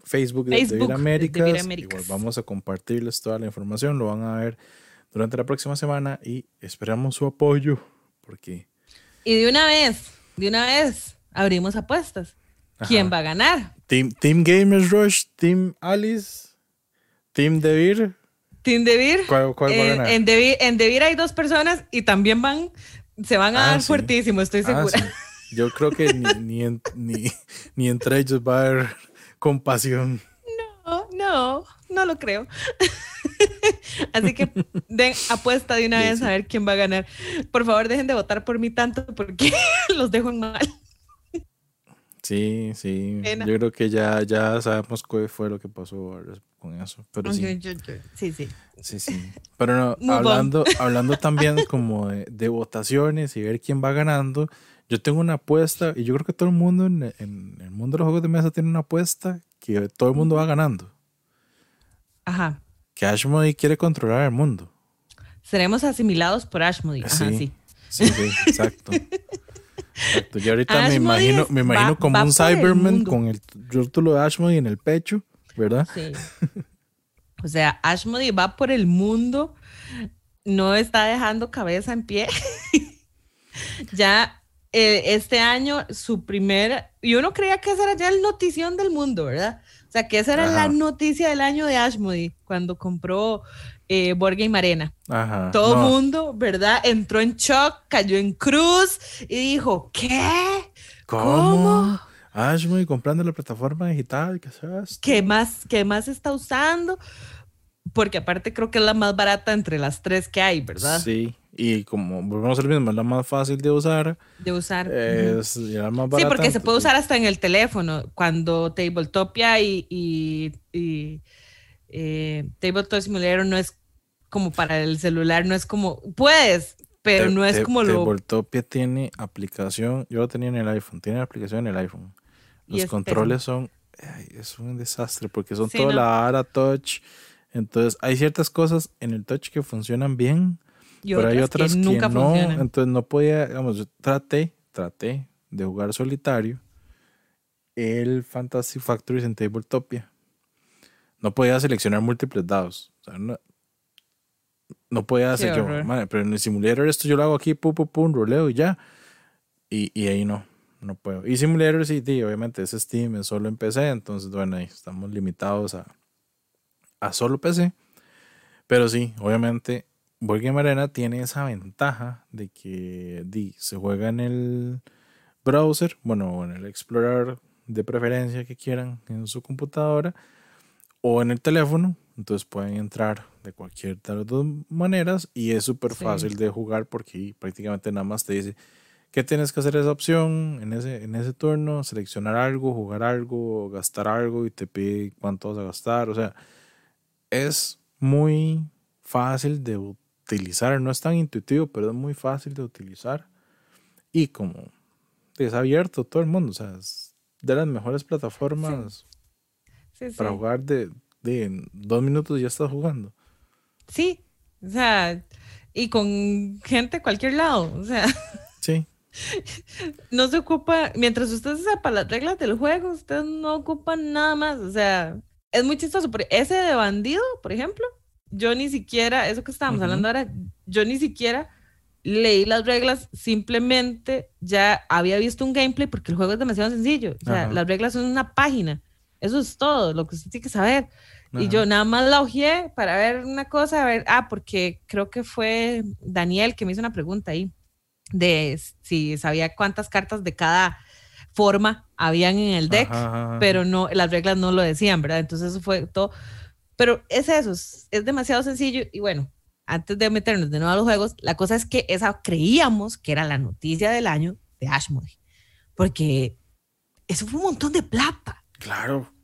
Facebook, de, Vir Américas. Igual vamos a compartirles toda la información, lo van a ver durante la próxima semana y esperamos su apoyo porque... Y de una vez, de una vez, abrimos apuestas. quién va a ganar. Team, Team Gamers Rush, Team Alice, Team Devir. Team Devir. ¿Cuál, cuál va a Eh, ganar? en, Devir, en Devir hay dos personas y también van, se van a Ah, dar sí. fuertísimo, estoy Ah, segura. sí. Yo creo que ni, ni, en- ni, ni entre ellos va a haber compasión. No, no, no lo creo. Así que den apuesta de una Sí, vez sí. a ver quién va a ganar. Por favor, dejen de votar por mí tanto porque los dejo en mal. Sí, sí. Pena. Yo creo que ya, ya sabemos qué fue lo que pasó con eso. Pero sí. Sí, sí. Sí, sí. Pero no, hablando, hablando también como de, de votaciones y ver quién va ganando, yo tengo una apuesta y yo creo que todo el mundo en, en el mundo de los juegos de mesa tiene una apuesta que todo el mundo va ganando. Ajá. Que Ashmody quiere controlar el mundo. Seremos asimilados por Ashmody. Ajá, Sí. sí. Sí, sí, exacto. Exacto. Yo ahorita me imagino, me imagino va- como va un el Cyberman con el rótulo de Ashmody en el pecho, ¿verdad? Sí. O sea, Ashmody va por el mundo, no está dejando cabeza en pie. ya eh, este año, su primer, y uno creía que esa era ya el notición del mundo, ¿verdad? O sea, que esa era la noticia del año de Ashmody, cuando compró eh, Board Game Arena. Ajá. Todo el No, mundo, ¿verdad? Entró en shock, cayó en cruz y dijo, ¿qué? ¿Cómo? ¿Cómo? Ashmody comprando la plataforma digital, ¿qué es? ¿Qué más, qué más está usando? Porque aparte creo que es la más barata entre las tres que hay, ¿verdad? Sí, y como volvemos a lo mismo, es la más fácil de usar, De usar. Es la más Sí, barata. porque se puede usar hasta en el teléfono. Cuando Tabletopia y, y, y eh, Tabletop Simulator no es como para el celular, no es como. Puedes, pero Te- no es te- como lo. Tabletopia tiene aplicación, yo lo tenía en el iPhone, tiene aplicación en el iPhone. Los es controles son, ay, es un desastre porque son Sí, toda ¿no? la ara touch. Entonces, hay ciertas cosas en el touch que funcionan bien, y pero hay otras que que, nunca no. funcionan. Entonces, no podía, digamos, yo traté, traté de jugar solitario el Fantasy Factories en Tabletopia. No podía seleccionar múltiples dados. O sea, no, no podía hacer yo, horror. "Madre, pero en el simulator esto yo lo hago aquí, pum, pum, pum, roleo y ya. Y, y ahí no, no puedo. Y simulator sí, sí, obviamente es Steam, es solo en PC, entonces bueno, ahí estamos limitados a, a solo PC. Pero sí, obviamente, Board Game Arena tiene esa ventaja de que di, se juega en el browser, bueno, en el explorador de preferencia que quieran en su computadora o en el teléfono. Entonces pueden entrar de cualquier de las dos maneras y es súper Sí. fácil de jugar porque prácticamente nada más te dice qué tienes que hacer esa opción en ese, en ese turno, seleccionar algo, jugar algo, gastar algo y te pide cuánto vas a gastar. O sea, es muy fácil de utilizar. No es tan intuitivo, pero es muy fácil de utilizar. Y como es abierto todo el mundo, o sea, es de las mejores plataformas Sí, sí. para jugar de, de en dos minutos ya estás jugando. Sí, o sea, y con gente de cualquier lado, o sea, Sí, no se ocupa, mientras usted sepa las reglas del juego, usted no ocupa nada más, o sea, es muy chistoso, ese de bandido, por ejemplo, yo ni siquiera, eso que estábamos hablando ahora, yo ni siquiera leí las reglas, simplemente ya había visto un gameplay porque el juego es demasiado sencillo, o sea, Ajá. las reglas son una página, eso es todo lo que usted tiene que saber. Y yo nada más la ojeé para ver una cosa, a ver, ah, porque creo que fue Daniel que me hizo una pregunta ahí de si sabía cuántas cartas de cada forma habían en el deck, Ajá, ajá, ajá. pero no, las reglas no lo decían, ¿verdad? Entonces eso fue todo. Pero es eso, es, es demasiado sencillo y bueno, antes de meternos de nuevo a los juegos, la cosa es que esa creíamos que era la noticia del año de Ashmody, porque eso fue un montón de plata Claro.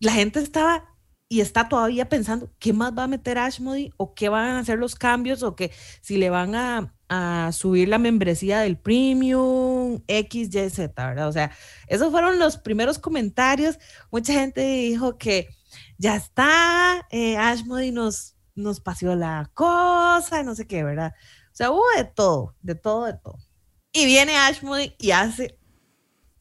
la gente estaba y está todavía pensando qué más va a meter Ashmody o qué van a hacer los cambios o que si le van a, a subir la membresía del premium X, Y, Z, ¿verdad? O sea, esos fueron los primeros comentarios. Mucha gente dijo que ya está, eh, Ashmody nos, nos paseó la cosa, no sé qué, ¿verdad? O sea, hubo de todo, de todo, de todo. Y viene Ashmody y hace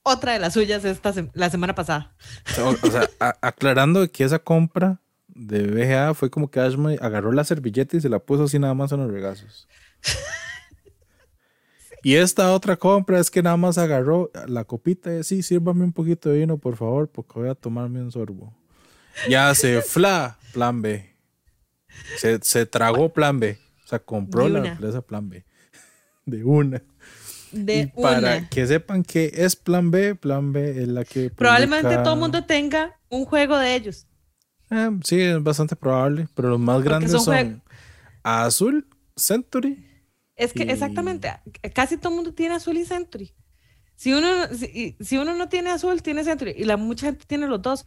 otra de las suyas esta sem- la semana pasada. O, o sea, aclarando que esa compra de BGA fue como que Ashmody agarró la servilleta y se la puso así nada más en los regazos. Y esta otra compra es que nada más agarró la copita y sí, sírvame un poquito de vino, por favor, porque voy a tomarme un sorbo. Ya se fla, plan B. Se, se tragó plan B. O sea, compró la empresa plan B. De una. De y para que sepan que es plan B, plan B es la que... Probablemente todo el mundo tenga un juego de ellos. Eh, sí, es bastante probable, pero los más grandes son, Azul, Century. Es que exactamente, casi todo el mundo tiene Azul y Century. Si uno, si, uno no tiene Azul, tiene Century. Y la mucha gente tiene los dos,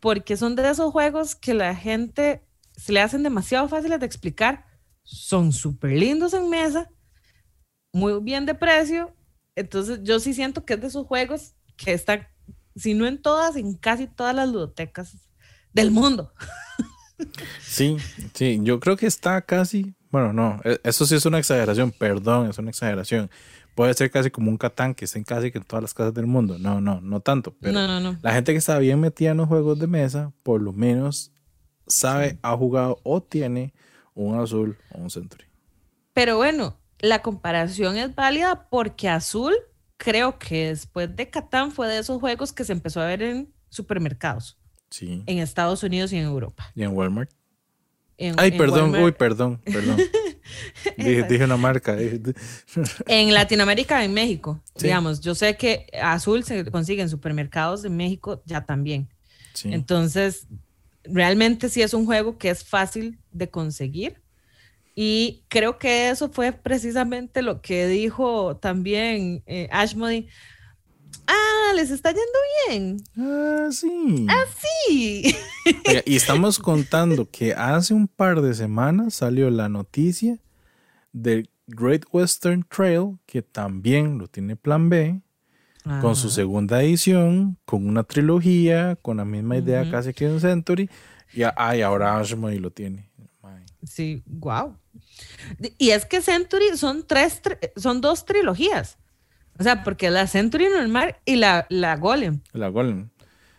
porque son de esos juegos que la gente se le hacen demasiado fáciles de explicar. Son súper lindos en mesa, muy bien de precio. Entonces yo sí siento que es de esos juegos que están, si no en todas, en casi todas las ludotecas del mundo. Sí, sí, yo creo que está casi, bueno, no, e, eso sí es una exageración, perdón, es una exageración. Puede ser casi como un Catán que estén casi que en todas las casas del mundo. No, no, no tanto. Pero no, no, la gente que está bien metida en los juegos de mesa, por lo menos sabe, ha jugado o tiene un azul o un century. Pero bueno, la comparación es válida porque azul creo que después de Catán fue de esos juegos que se empezó a ver en supermercados. En Estados Unidos y en Europa. ¿Y en Walmart? Ay, perdón, uy, perdón, perdón. dije, una marca. en Latinoamérica, en México, digamos, yo sé que azul se consigue en supermercados de México ya también. Entonces, realmente sí es un juego que es fácil de conseguir. Y creo que eso fue precisamente lo que dijo también eh, Ashmody Ah, les está yendo bien. Ah, sí. Ah, sí. y estamos contando que hace un par de semanas salió la noticia del Great Western Trail, que también lo tiene Plan B, con su segunda edición, con una trilogía, con la misma idea casi que un Century. Y ay, ahora Ashmody lo tiene. Sí, wow. Y es que Century son tres, son dos trilogías. O sea, porque la Century normal y la, la Golem. La Golem.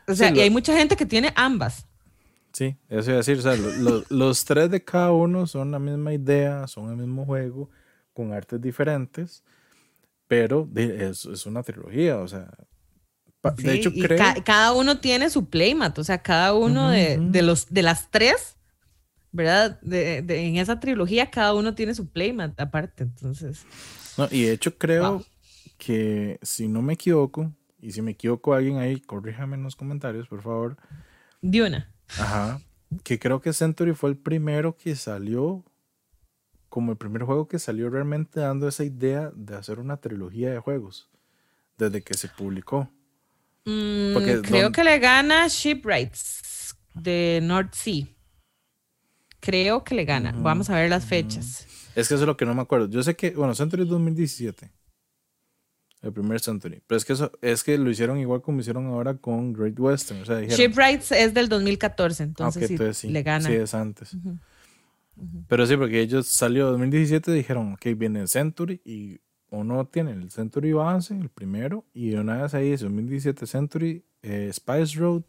O sea, y hay mucha gente que tiene ambas. Sí, eso iba a decir. O sea, los tres de cada uno son la misma idea, son el mismo juego, con artes diferentes, pero es, es una trilogía. O sea, de hecho, creo. cada uno tiene su playmat. O sea, cada uno de, de, los, de las tres. ¿Verdad? De, de, en esa trilogía cada uno tiene su playmat aparte, entonces. No, y de hecho creo, que si no me equivoco, y si me equivoco alguien ahí, corríjame en los comentarios, por favor. De una. Ajá. Que creo que Century fue el primero que salió, como el primer juego que salió realmente dando esa idea de hacer una trilogía de juegos, desde que se publicó. Mm, creo que le gana Shipwrights de North Sea. Creo que le gana. Vamos a ver las fechas. Es que eso es lo que no me acuerdo. Yo sé que, bueno, Century 2017. El primer Century. Pero es que eso es que lo hicieron igual como hicieron ahora con Great Western. O sea, Shipwrights es del 2014, entonces, sí, le gana. Sí, es antes. Pero sí, porque ellos salió en 2017 dijeron, ok, viene el Century y uno tiene el Century base, el primero, y una vez ahí es 2017 Century, eh, Spice Road,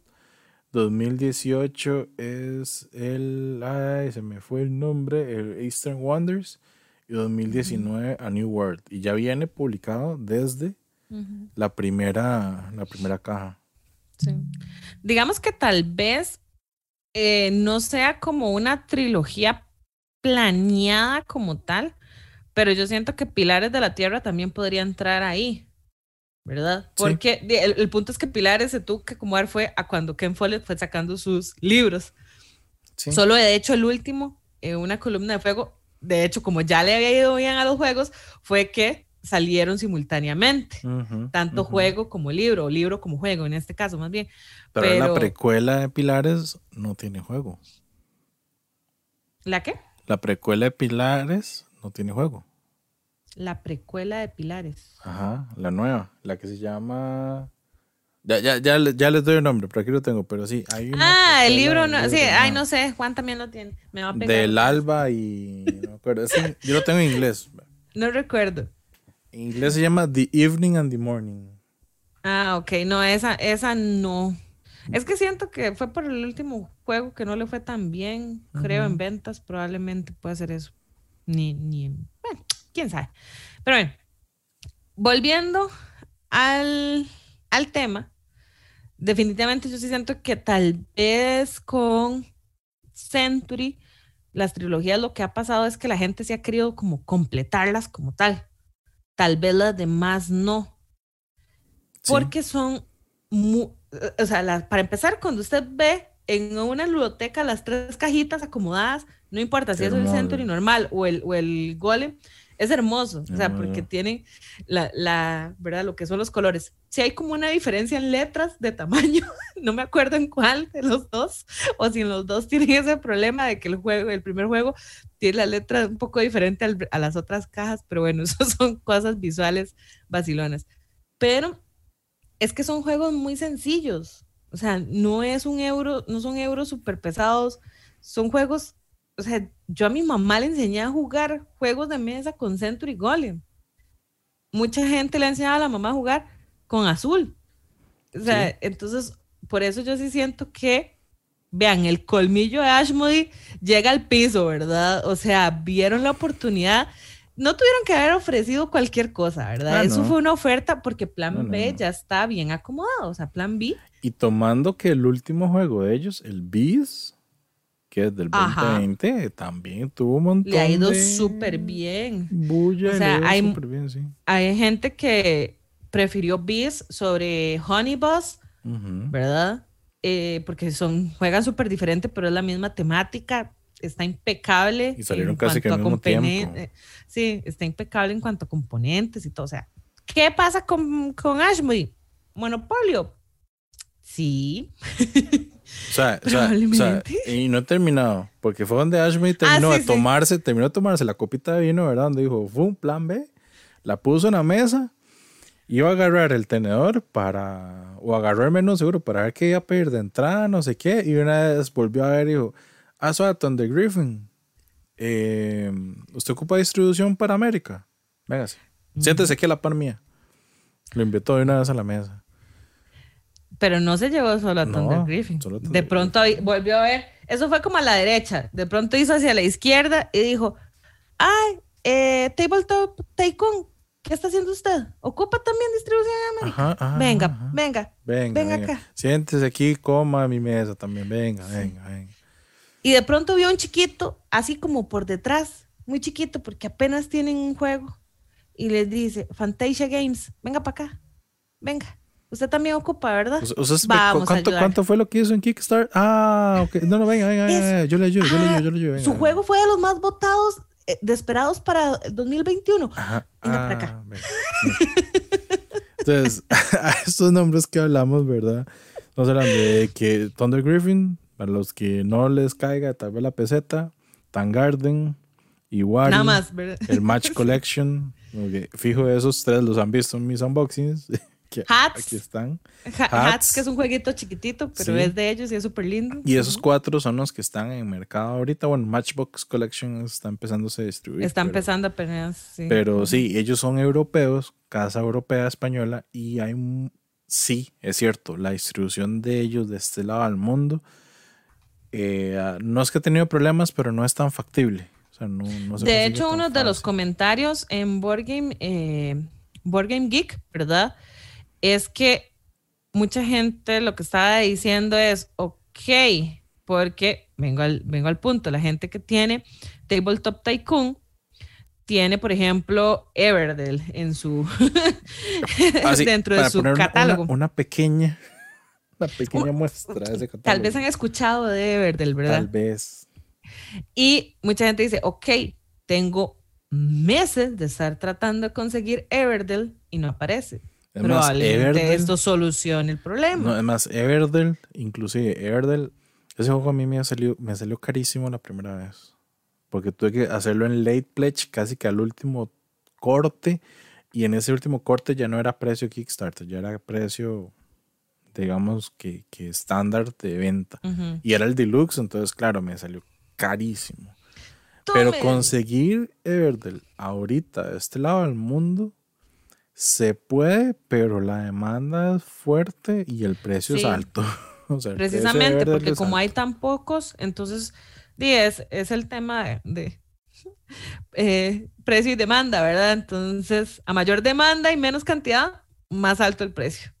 2018 es el, ay, se me fue el nombre, el Eastern Wonders, y 2019 a New World. Y ya viene publicado desde la, primera, la primera caja. Sí. Digamos que tal vez eh, no sea como una trilogía planeada como tal, pero yo siento que Pilares de la Tierra también podría entrar ahí. ¿Verdad? Porque el, punto es que Pilares se tuvo que acomodar fue a cuando Ken Follett fue sacando sus libros. Solo de hecho el último, eh, una columna de fuego, de hecho, como ya le había ido bien a los juegos, fue que salieron simultáneamente, tanto juego como libro, o libro como juego, en este caso más bien. Pero, la precuela de Pilares no tiene juego. ¿La qué? La precuela de Pilares no tiene juego. La precuela de Pilares. Ajá, la nueva, la que se llama ya, ya, ya, ya, les doy el nombre, pero aquí lo tengo, pero sí. Hay ah, el libro, no, sí, ay, no sé, Juan también lo tiene. Me va a pegar. Del Alba y. No acuerdo. yo lo tengo en inglés. No recuerdo. En inglés se llama The Evening and the Morning. Ah, ok, no, esa, esa no. Es que siento que fue por el último juego que no le fue tan bien, creo, en ventas, probablemente puede ser eso. Ni, ni, bueno, quién sabe. Pero bueno, volviendo al, al tema, definitivamente yo sí siento que tal vez con Century, las trilogías lo que ha pasado es que la gente se ha querido como completarlas como tal. Tal vez las demás no. Porque son, o sea, para empezar, cuando usted ve en una biblioteca las tres cajitas acomodadas, no importa si es el Century normal o el, o el Golem, es hermoso, o sea, porque tiene la, la, ¿verdad? Lo que son los colores. Si hay como una diferencia en letras de tamaño, no me acuerdo en cuál de los dos, o si en los dos tienen ese problema de que el juego, el primer juego, tiene la letra un poco diferente a las otras cajas, pero bueno, eso son cosas visuales vacilonas. Pero es que son juegos muy sencillos, o sea, no es un euro, no son euros súper pesados, son juegos o sea, yo a mi mamá le enseñé a jugar juegos de mesa con Century Golem. Mucha gente le ha enseñado a la mamá a jugar con azul. O sea, entonces, por eso yo sí siento que, vean, el colmillo de Ashmody llega al piso, ¿verdad? O sea, vieron la oportunidad. No tuvieron que haber ofrecido cualquier cosa, ¿verdad? Ah, eso fue una oferta porque Plan B ya está bien acomodado, o sea, Plan B. Y tomando que el último juego de ellos, el Bees, del 2020, también tuvo un montón. Le ha ido súper bien. Bulla, o sea, hay, bien, sí. hay gente que prefirió Beast sobre Honey Bus, ¿verdad? Eh, porque son, juegan súper diferente, pero es la misma temática. Está impecable. Y salieron casi que al mismo tiempo. Sí, está impecable en cuanto a componentes y todo. O sea, ¿qué pasa con, con Ashby? Monopolio. Sí. O sea, o sea, y no he terminado, porque fue donde Ashby terminó ah, de tomarse, terminó de tomarse la copita de vino, ¿verdad? Donde dijo, fue un plan B, la puso en la mesa, iba a agarrar el tenedor para, o agarró el menú seguro para ver qué iba a pedir de entrada, no sé qué, y una vez volvió a ver y dijo, ah, Swatton de Griffin, eh, ¿usted ocupa distribución para América? Véngase, siéntese aquí a la par mía. Lo invitó de una vez a la mesa. Pero no se llevó solo a Thunder Griffin. de pronto volvió a ver, eso fue como a la derecha. De pronto hizo hacia la izquierda y dijo, ay, eh, Tabletop Tycoon, ¿qué está haciendo usted? ¿Ocupa también distribución en América? venga, venga, venga, venga, acá. Siéntese aquí, coma mi mesa también. Venga, venga, venga. Y de pronto vio un chiquito, así como por detrás, muy chiquito, porque apenas tienen un juego. Y les dice, Fantasia Games, venga para acá, venga. Usted también ocupa, ¿verdad? Vamos ¿cuánto, ¿Cuánto fue lo que hizo en Kickstarter? Ah, ok. No, no, venga, venga, venga. Yo le ayudo, yo le ayudo, yo le ayudo. su juego fue de los más votados, eh, de esperados para 2021. Ajá. Venga para acá. Ah, Entonces, a estos nombres que hablamos, ¿verdad? Nos hablan de que Thunder Griffin, para los que no les caiga tal vez la peseta, Tangarden, igual. Nada más, ¿verdad? El Match Collection. Fijo, esos tres los han visto en mis unboxings. Hats. Aquí están. Hats. que es un jueguito chiquitito, pero es de ellos y es súper lindo. Y esos cuatro son los que están en mercado ahorita. Bueno, Matchbox Collection está empezando a distribuir. Está empezando apenas, sí. Pero sí, ellos son europeos, casa europea española, y hay, sí, es cierto, la distribución de ellos de este lado del mundo. Eh, ah, no es que ha tenido problemas, pero no es tan factible. de hecho, uno de los comentarios en Board Game, eh, Board Game Geek, ¿verdad? Es que mucha gente lo que estaba diciendo es, ok, porque vengo al, vengo al punto, la gente que tiene Tabletop Tycoon tiene, por ejemplo, Everdell en su ah, dentro de su catálogo. Una, pequeña, una pequeña muestra de ese catálogo. Tal vez han escuchado de Everdell, ¿verdad? Tal vez. Y mucha gente dice, ok, tengo meses de estar tratando de conseguir Everdell y no aparece. Probablemente esto solucione el problema. No, además, Everdell, inclusive Everdell, ese juego a mí me salió, me salió carísimo la primera vez. Porque tuve que hacerlo en late pledge, casi que al último corte. Y en ese último corte ya no era precio Kickstarter, ya era precio, digamos, que, que estándar de venta. Y era el deluxe, entonces, claro, me salió carísimo. Pero conseguir Everdell ahorita de este lado del mundo se puede, pero la demanda es fuerte y el precio es alto. Precisamente, porque como hay tan pocos, entonces es, es el tema de, eh, precio y demanda, ¿verdad? Entonces, a mayor demanda y menos cantidad, más alto el precio.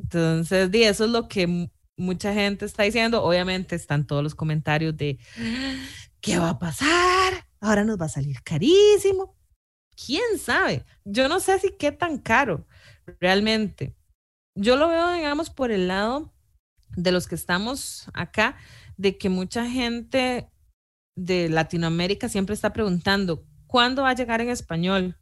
Entonces, di, eso es lo que mucha gente está diciendo. Obviamente están todos los comentarios de, ¿qué va a pasar? Ahora nos va a salir carísimo. ¿Quién sabe? Yo no sé si qué tan caro realmente. Yo lo veo, digamos, por el lado de los que estamos acá, de que mucha gente de Latinoamérica siempre está preguntando, ¿cuándo va a llegar en español?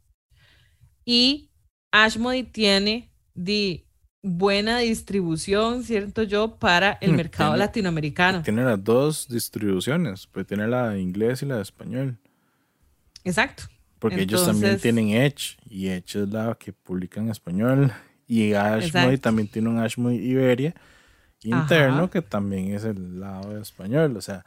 Y Ashmody tiene de buena distribución, ¿cierto yo?, para el mm, mercado latinoamericano. Tiene las dos distribuciones, pues tiene la de inglés y la de español. Exacto. Porque ellos también tienen Edge, y Edge es la que publica en español. Y Ashmody también tiene un Ashmody Iberia interno, que también es el lado de español. O sea,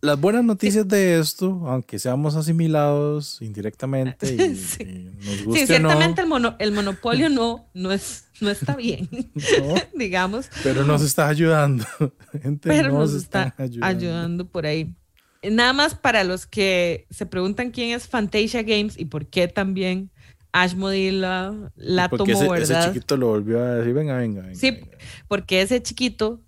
las buenas noticias de esto, aunque seamos asimilados indirectamente y, sí. nos guste ciertamente el, el, monopolio no, no, es, no está bien, digamos. Pero nos está ayudando. pero nos, está ayudando. por ahí. Nada más para los que se preguntan quién es Fantasia Games y por qué también Ashmody la, la tomó, ese, ¿verdad? Ese chiquito lo volvió a decir, venga, venga, venga. Sí, porque ese chiquito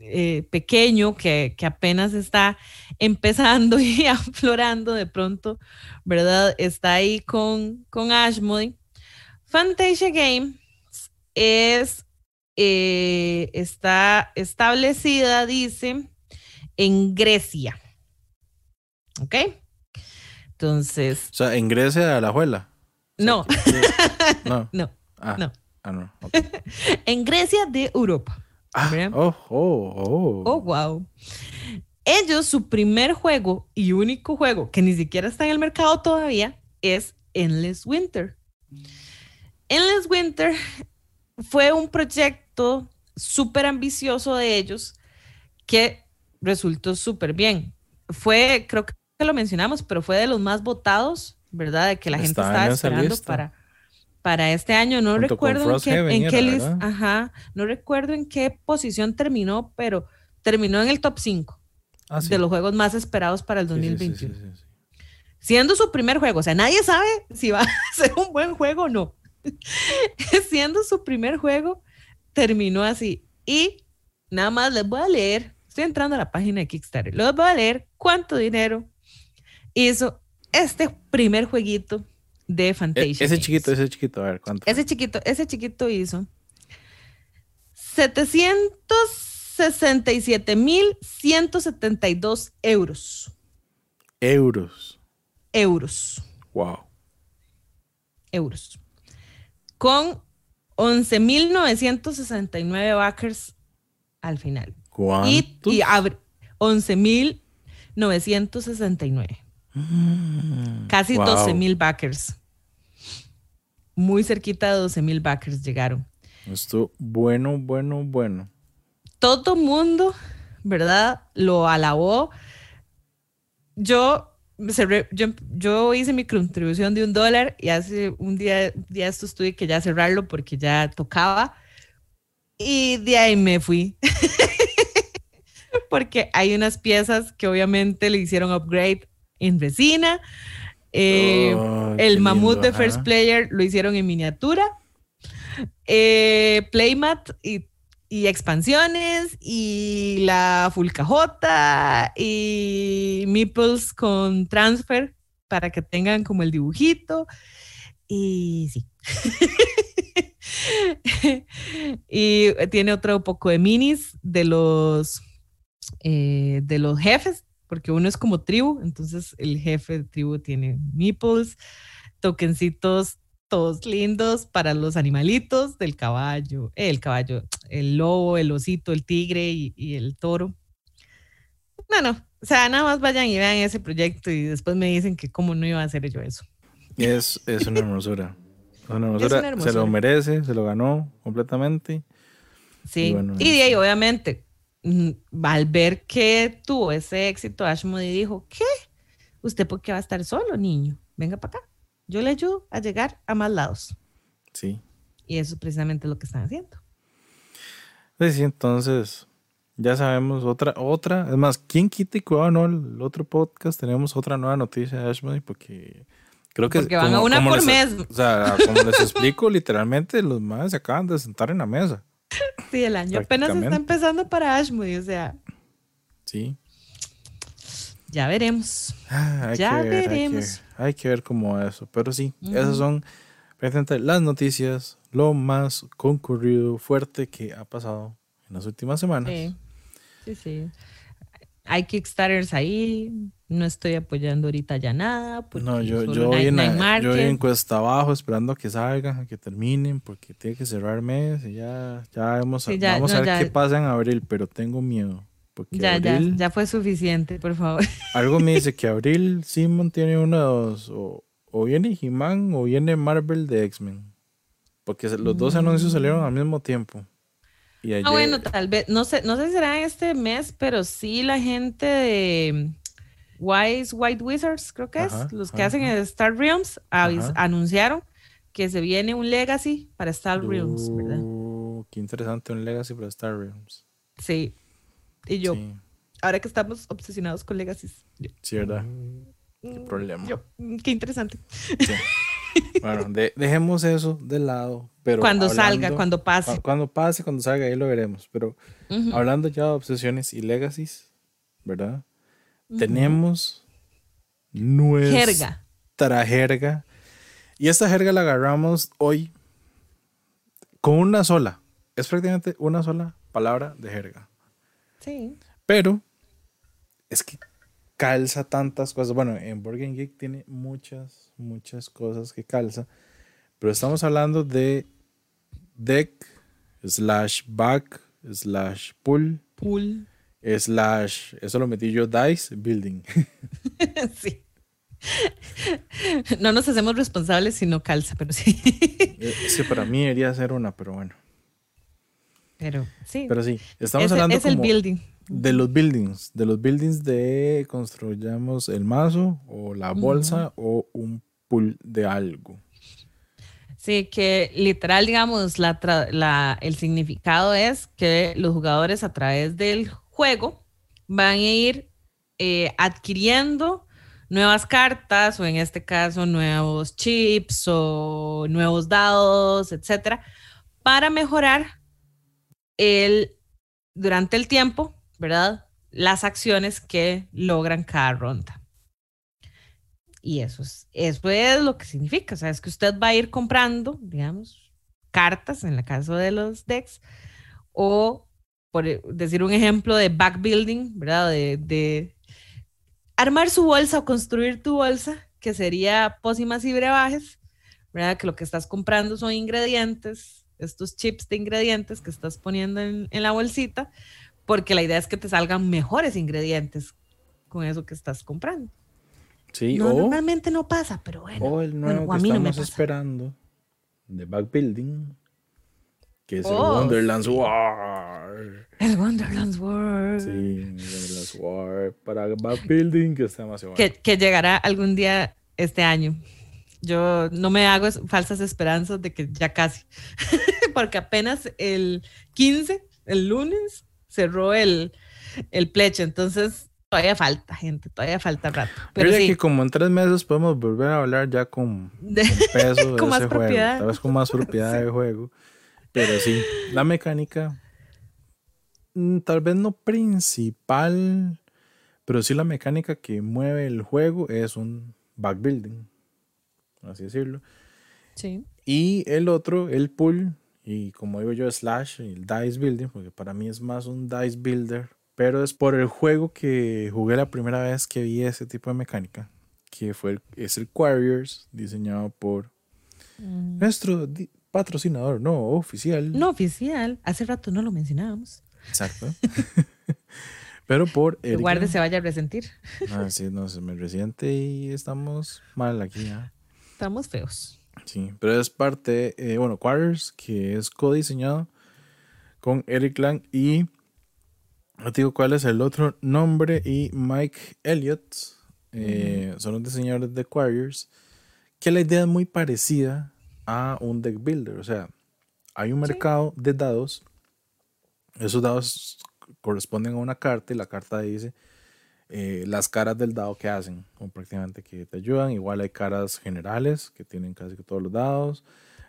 eh, pequeño que, apenas está empezando y aflorando de pronto, ¿verdad? Está ahí con, con Ashmody. Fantasia Games es, eh, está establecida, dice, en Grecia. ¿Ok? Entonces. O sea, en Grecia, la abuela. No. no. no. Ah, no. Ah, no. en Grecia de Europa. Ah, oh, oh, oh. Oh, wow. Ellos, su primer juego y único juego, que ni siquiera está en el mercado todavía, es Endless Winter. Endless Winter fue un proyecto súper ambicioso de ellos que resultó súper bien. Fue, creo que lo mencionamos, pero fue de los más votados, ¿verdad? De que la gente estaba esperando para para este año. No recuerdo en qué, ajá, no recuerdo en qué posición terminó, pero terminó en el top 5 ah, de los juegos más esperados para el 2021. Siendo su primer juego, o sea, nadie sabe si va a ser un buen juego o no. Siendo su primer juego, terminó así. Y nada más les voy a leer, estoy entrando a la página de Kickstarter, les voy a leer cuánto dinero hizo este primer jueguito de e, Fantasia. ese chiquito, ese chiquito, a ver, ¿cuánto? Ese chiquito, ese chiquito hizo 767.172 euros. Euros. Euros. Wow. Euros. Con 11.969 backers al final. ¿Cuántos? Y, y 11.969. Mm, Casi 12 mil backers. Muy cerquita de 12 mil backers llegaron. Esto, bueno, bueno, bueno. Todo mundo, ¿verdad? Lo alabó. Yo, yo, hice mi contribución de un dólar y hace un día, día esto tuve que ya cerrarlo porque ya tocaba. Y de ahí me fui. porque hay unas piezas que obviamente le hicieron upgrade en resina. Eh, el mamut de First Player lo hicieron en miniatura. Eh, playmat y, expansiones y la full cajota y meeples con transfer para que tengan como el dibujito. Y sí. y tiene otro poco de minis de los, eh, de los jefes porque uno es como tribu, entonces el jefe de tribu tiene meeples, tokencitos todos lindos para los animalitos del caballo, el caballo, el lobo, el osito, el tigre y, el toro. No, no, o sea, nada más vayan y vean ese proyecto y después me dicen que cómo no iba a hacer yo eso. Es, es una hermosura. una hermosura. Se lo merece, se lo ganó completamente. Sí, y, y ahí obviamente al ver que tuvo ese éxito, Ashmody dijo, ¿qué? ¿Usted por qué va a estar solo, niño? Venga para acá. Yo le ayudo a llegar a más lados. Sí. Y eso es precisamente lo que están haciendo. Pues sí, entonces, Ya sabemos otra, otra. Es más, ¿quién quita y cuidado no? El otro podcast tenemos otra nueva noticia de Ashby porque creo que Porque van a una por les, mes. O sea, como les explico, literalmente los más se acaban de sentar en la mesa. Sí, el año apenas está empezando para Ashby, o sea. Sí. Ya veremos. Ah, hay ya que ver, veremos. Hay que, hay que, ver cómo eso. Pero sí, esas son presente las noticias, lo más concurrido, fuerte que ha pasado en las últimas semanas. Sí, sí, sí. Hay Kickstarters ahí. No estoy apoyando ahorita ya nada. No, yo, yo, voy en, yo voy en cuesta abajo esperando a que salgan, a que terminen, porque tiene que cerrar mes y ya, ya Sí, ya, vamos no, a ver ya. qué pasa en abril, pero tengo miedo. Porque Ya, ya, abril, ya fue suficiente, por favor. algo me dice que abril Simon tiene uno de dos, o, o viene He-Man o viene Marvel de X-Men. Porque los dos anuncios salieron al mismo tiempo. Y ayer, Ah, bueno, tal vez, no sé, no sé si será este mes, pero sí la gente de Wise White Wizards, creo que Ajá, es, los que ajá. hacen el Star Realms, avis- anunciaron que se viene un Legacy para Star Realms, ¿verdad? Uh, Qué interesante un Legacy para Star Realms. Sí. Y yo, Sí, ahora que estamos obsesionados con Legacies, yo, sí, ¿verdad? Qué mm, problema. yo, mm, qué interesante. Bueno, de- dejemos eso de lado. Pero cuando salga, hablando- cuando pase. cu- Cuando pase, cuando salga, ahí lo veremos. Pero Ujú. hablando ya de obsesiones y legacies, ¿verdad? Tenemos nuestra Jerga. jerga. Y esta jerga la agarramos hoy con una sola. Es prácticamente una sola palabra de jerga. Sí. Pero es que calza tantas cosas. Bueno, en Game Geek tiene muchas, muchas cosas que calza. Pero estamos hablando de deck, slash back, slash pull, Pool. Slash, eso lo metí yo, dice, building. sí. No nos hacemos responsables si no calza, pero sí. que para mí debería ser una, pero bueno. Pero sí. Pero sí, estamos es, hablando es el como building. de los buildings, de los buildings de construyamos el mazo o la bolsa o un pool de algo. Sí, que literal, digamos, la la- el significado es que los jugadores a través del juego van a ir eh, adquiriendo nuevas cartas o en este caso nuevos chips o nuevos dados, etcétera, para mejorar el, durante el tiempo, ¿verdad? Las acciones que logran cada ronda. Y eso es, eso es lo que significa. O sea, es que usted va a ir comprando, digamos, cartas en el caso de los decks, o por decir un ejemplo de backbuilding, ¿verdad? De, de armar su bolsa o construir tu bolsa, que sería pócimas y brebajes, ¿verdad? Que lo que estás comprando son ingredientes, estos chips de ingredientes que estás poniendo en, en la bolsita, porque la idea es que te salgan mejores ingredientes con eso que estás comprando. Sí, No, o, normalmente no pasa, pero bueno. o el nuevo Bueno, que mí no me estamos esperando de backbuilding, que es el Oh, Wonderlands sí. War. El Wonderland's World. Sí, el Wonderlands War para backbuilding, que está demasiado Que, bueno. que llegará algún día este año. Yo no me hago falsas esperanzas de que ya casi. Porque apenas el 15, el lunes, cerró el, el plecho. Entonces, todavía falta, gente. Todavía falta rato. Pero sí, que como en tres meses podemos volver a hablar ya con, con peso de Con más ese juego, propiedad. tal vez con más propiedad de juego. Pero sí, la mecánica, mm, tal vez no principal, pero sí la mecánica que mueve el juego es un backbuilding, así decirlo. sí. Y el otro, el pool, y como digo yo, slash, el dice building, porque para mí es más un dice builder, pero es por el juego que jugué la primera vez que vi ese tipo de mecánica, que fue el, es el Quarriors, diseñado por Mm. nuestro di- patrocinador, no oficial. No oficial. Hace rato no lo mencionábamos. Exacto. pero por Erika. guarde se vaya a resentir. Ah, sí, no, se me resiente y estamos mal aquí. ¿ah? Estamos feos. Sí, pero es parte, eh, bueno, Quarters, que es codiseñado con Eric Lang y no te digo cuál es el otro nombre y Mike Elliott eh, son los diseñadores de Quarters, que la idea es muy parecida a un deck builder, o sea, hay un mercado de dados, esos dados corresponden a una carta y la carta dice eh, las caras del dado que hacen, o prácticamente que te ayudan. Igual hay caras generales que tienen casi que todos los dados,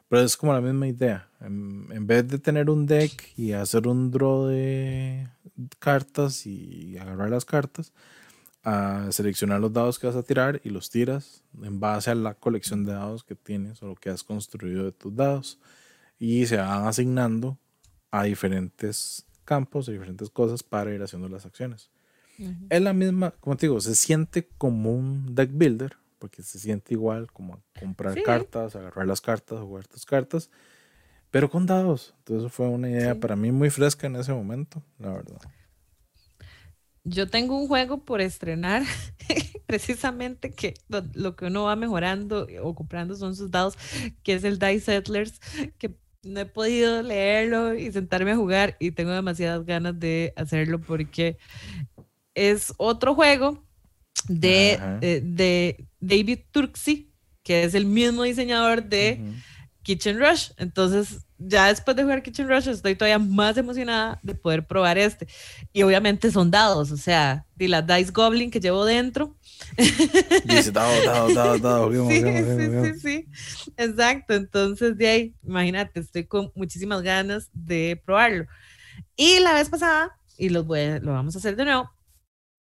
pero es como la misma idea. En, vez de tener un deck y hacer un draw de cartas y agarrar las cartas, a seleccionar los dados que vas a tirar y los tiras en base a la colección de dados que tienes o lo que has construido de tus dados y se van asignando a diferentes campos, a diferentes cosas para ir haciendo las acciones. Es la misma, como te digo, se siente como un deck builder, porque se siente igual como comprar cartas, agarrar las cartas, jugar tus cartas, pero con dados. Entonces fue una idea para mí muy fresca en ese momento, la verdad. Yo tengo un juego por estrenar, precisamente que lo, que uno va mejorando o comprando son sus dados, que es el Dice Settlers, que no he podido leerlo y sentarme a jugar y tengo demasiadas ganas de hacerlo porque es otro juego de, eh, de David Turksy, que es el mismo diseñador de Kitchen Rush. Entonces, ya después de jugar Kitchen Rush, estoy todavía más emocionada de poder probar este. Y obviamente son dados, o sea, de la Dice Goblin que llevo dentro. Dice dado, dado, dado, dado. sí, sí, sí, sí, Exacto. Entonces, de ahí, imagínate, estoy con muchísimas ganas de probarlo. Y la vez pasada, y lo, voy, lo vamos a hacer de nuevo,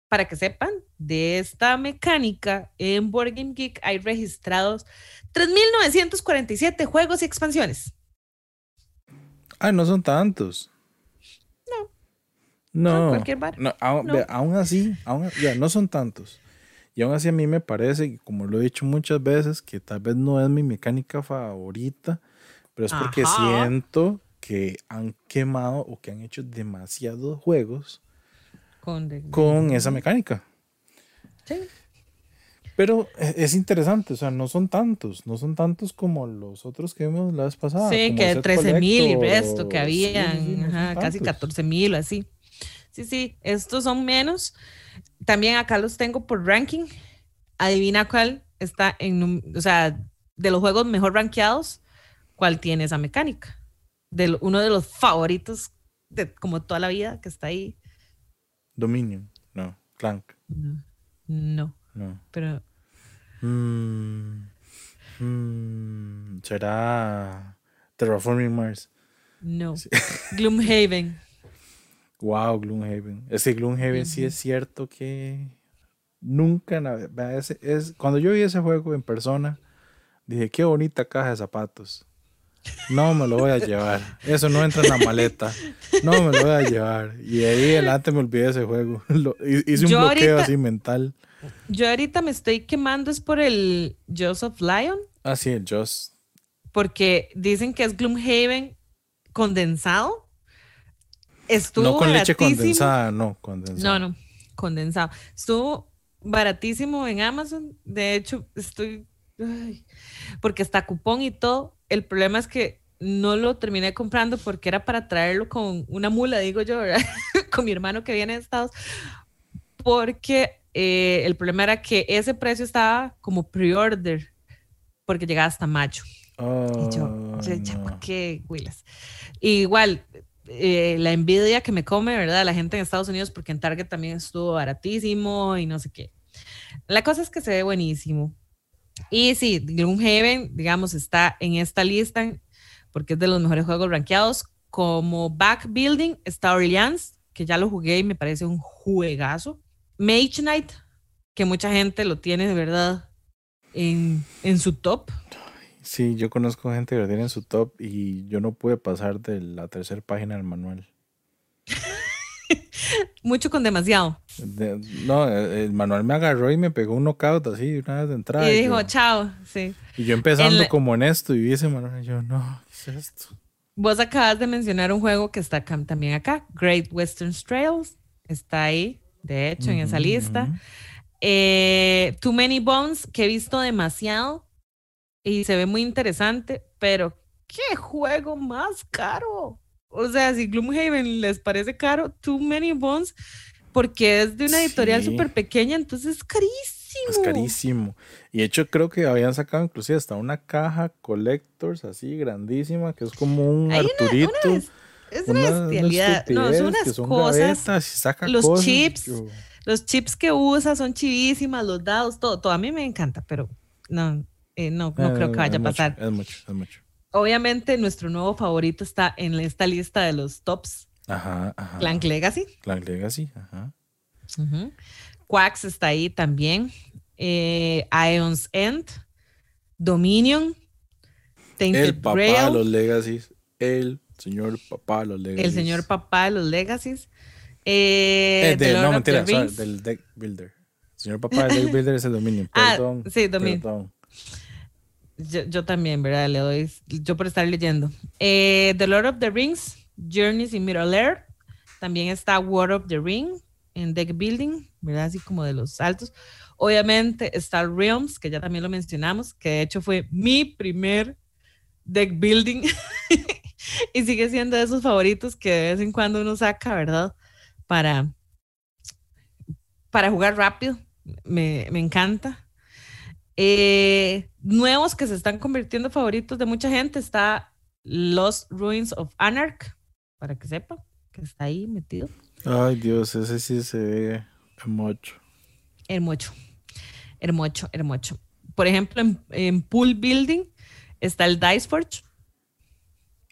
para que sepan, de esta mecánica en Board Game Geek hay registrados 3.947 juegos y expansiones. Ah, no son tantos. No. No. Cualquier bar. No, aún, así, aún, ya, no son tantos. Y aún así a mí me parece, como lo he dicho muchas veces, que tal vez no es mi mecánica favorita, pero es porque siento que han quemado o que han hecho demasiados juegos con, esa mecánica. Sí. Pero e, es interesante, o sea, no son tantos, no son tantos como los otros que vimos la vez pasada. Sí, que 13 mil y resto que habían, casi 14 mil, así. Sí, sí, estos son menos. También acá los tengo por ranking. Adivina cuál está en, o sea, de los juegos mejor rankeados, cuál tiene esa mecánica. De uno de los favoritos de como toda la vida que está ahí. Dominion, no. Clank. No. No. Pero. Mm, mm, ¿Será Terraforming Mars? No. Gloomhaven. Wow, Gloomhaven. Ese Gloomhaven sí es cierto que nunca es, es, cuando yo vi ese juego en persona, dije, qué bonita caja de zapatos. No me lo voy a llevar. Eso no entra en la maleta. No me lo voy a llevar. Y ahí adelante me olvidé ese juego. hice un bloqueo así mental. Yo ahorita me estoy quemando es por el Joseph Lion. Ah, sí, el Joss. Porque dicen que es Gloomhaven condensado. Estuvo no con leche condensada, no, condensado. No, no, condensado. Estuvo baratísimo en Amazon. De hecho, estoy. porque está cupón y todo el problema es que no lo terminé comprando porque era para traerlo con una mula, digo yo, con mi hermano que viene de Estados, porque eh, el problema era que ese precio estaba como pre-order, porque llegaba hasta mayo. y yo, ya, ¿por qué, Willis? Igual, eh, la envidia que me come, ¿verdad? La gente en Estados Unidos, porque en Target también estuvo baratísimo y no sé qué. La cosa es que se ve buenísimo. Y sí, Gloomhaven, digamos, está en esta lista porque es de los mejores juegos rankeados. Como Back Building está Orleans, que ya lo jugué y me parece un juegazo. Mage Knight, que mucha gente lo tiene de verdad en, en su top. Sí, yo conozco gente que lo tiene en su top y yo no pude pasar de la tercera página del manual. Mucho con demasiado. no, el manual me agarró y me pegó un knockout así una vez de entrada. Y, dijo, chao, sí. Y yo empezando como en esto y vi ese manual y yo, no, ¿qué es esto? Vos acabas de mencionar un juego que está también acá, Great Western Trails, está ahí, de hecho, en esa lista. Eh, Too Many Bones, que he visto demasiado y se ve muy interesante, pero qué juego más caro. O sea, si Gloomhaven les parece caro, Too Many Bones, porque es de una editorial súper pequeña, entonces es carísimo. Es carísimo. Y de hecho creo que habían sacado inclusive hasta una caja Collectors así grandísima, que es como un Arturito. Es una bestialidad. No, son unas cosas. los chips, los chips que usa son chivísimas, los dados, todo, todo. A mí me encanta, pero no, eh, no, no creo que vaya a pasar. es mucho, es mucho. Obviamente, nuestro nuevo favorito está en esta lista de los tops. Ajá, ajá. Clank Legacy. Clank Legacy, ajá. Quacks está ahí también. Eh, Ion's End. Dominion. el papá de los Legacies. El señor papá de los Legacies. El señor papá de los Legacies. Eh, eh no, mentira, del Deck Builder. El señor papá del Deck Builder es el Dominion. Ah, perdón. sí, Dominion. Yo, también, ¿verdad? Le doy, yo por estar leyendo. Eh, the Lord of the Rings, Journeys in Middle Earth. También está War of the Ring en deck building, ¿verdad? Así como de los altos. Obviamente está Realms, que ya también lo mencionamos, que de hecho fue mi primer deck building y sigue siendo de esos favoritos que de vez en cuando uno saca, ¿verdad? Para, para jugar rápido. Me, me encanta. Eh, nuevos que se están convirtiendo favoritos de mucha gente está Lost Ruins of Anarch, para que sepa que está ahí metido. Ay Dios, ese sí se ve hermoso. Hermoso, hermoso, hermoso. Por ejemplo, en, Pool Building está el Dice Forge,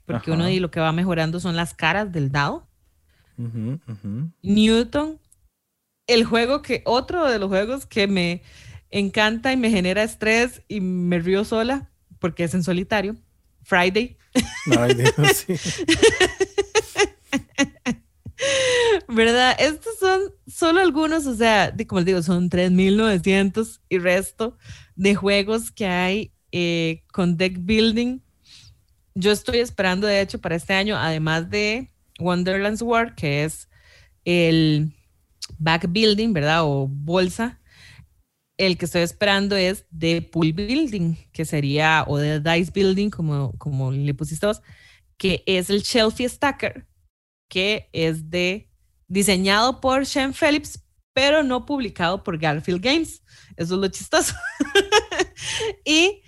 porque uno de lo que va mejorando son las caras del dado. Newton, el juego que, otro de los juegos que me encanta y me genera estrés y me río sola porque es en solitario. Friday. ¿Verdad? Estos son solo algunos, o sea, como les digo, son 3.900 y resto de juegos que hay eh, con deck building. Yo estoy esperando, de hecho, para este año, además de Wonderland's War, que es el back building, ¿verdad? O bolsa el que estoy esperando es de pool building, que sería, o de dice building, como, como le pusiste vos, que es el Shelfie Stacker, que es de diseñado por Sean Phillips, pero no publicado por Garfield Games. Eso es lo chistoso. y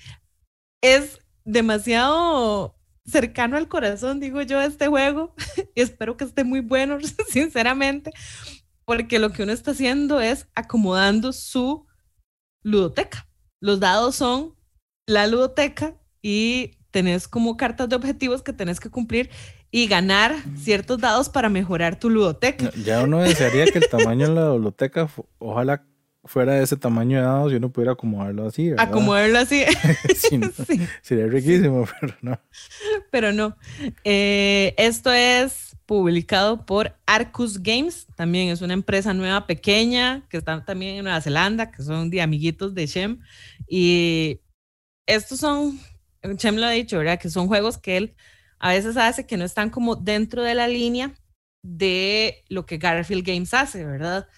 es demasiado cercano al corazón, digo yo, este juego. y espero que esté muy bueno, sinceramente, porque lo que uno está haciendo es acomodando su ludoteca. Los dados son la ludoteca y tenés como cartas de objetivos que tenés que cumplir y ganar ciertos dados para mejorar tu ludoteca. Ya uno desearía que el tamaño de la ludoteca ojalá fuera de ese tamaño de dados y uno pudiera acomodarlo así. Acomodarlo así. Sería riquísimo, pero no. Pero no. Eh, esto es publicado por Arcus Games, también es una empresa nueva, pequeña, que está también en Nueva Zelanda, que son de amiguitos de Shem. Y estos son, Shem lo ha dicho, ¿verdad? Que son juegos que él a veces hace que no están como dentro de la línea de lo que Garfield Games hace, ¿verdad?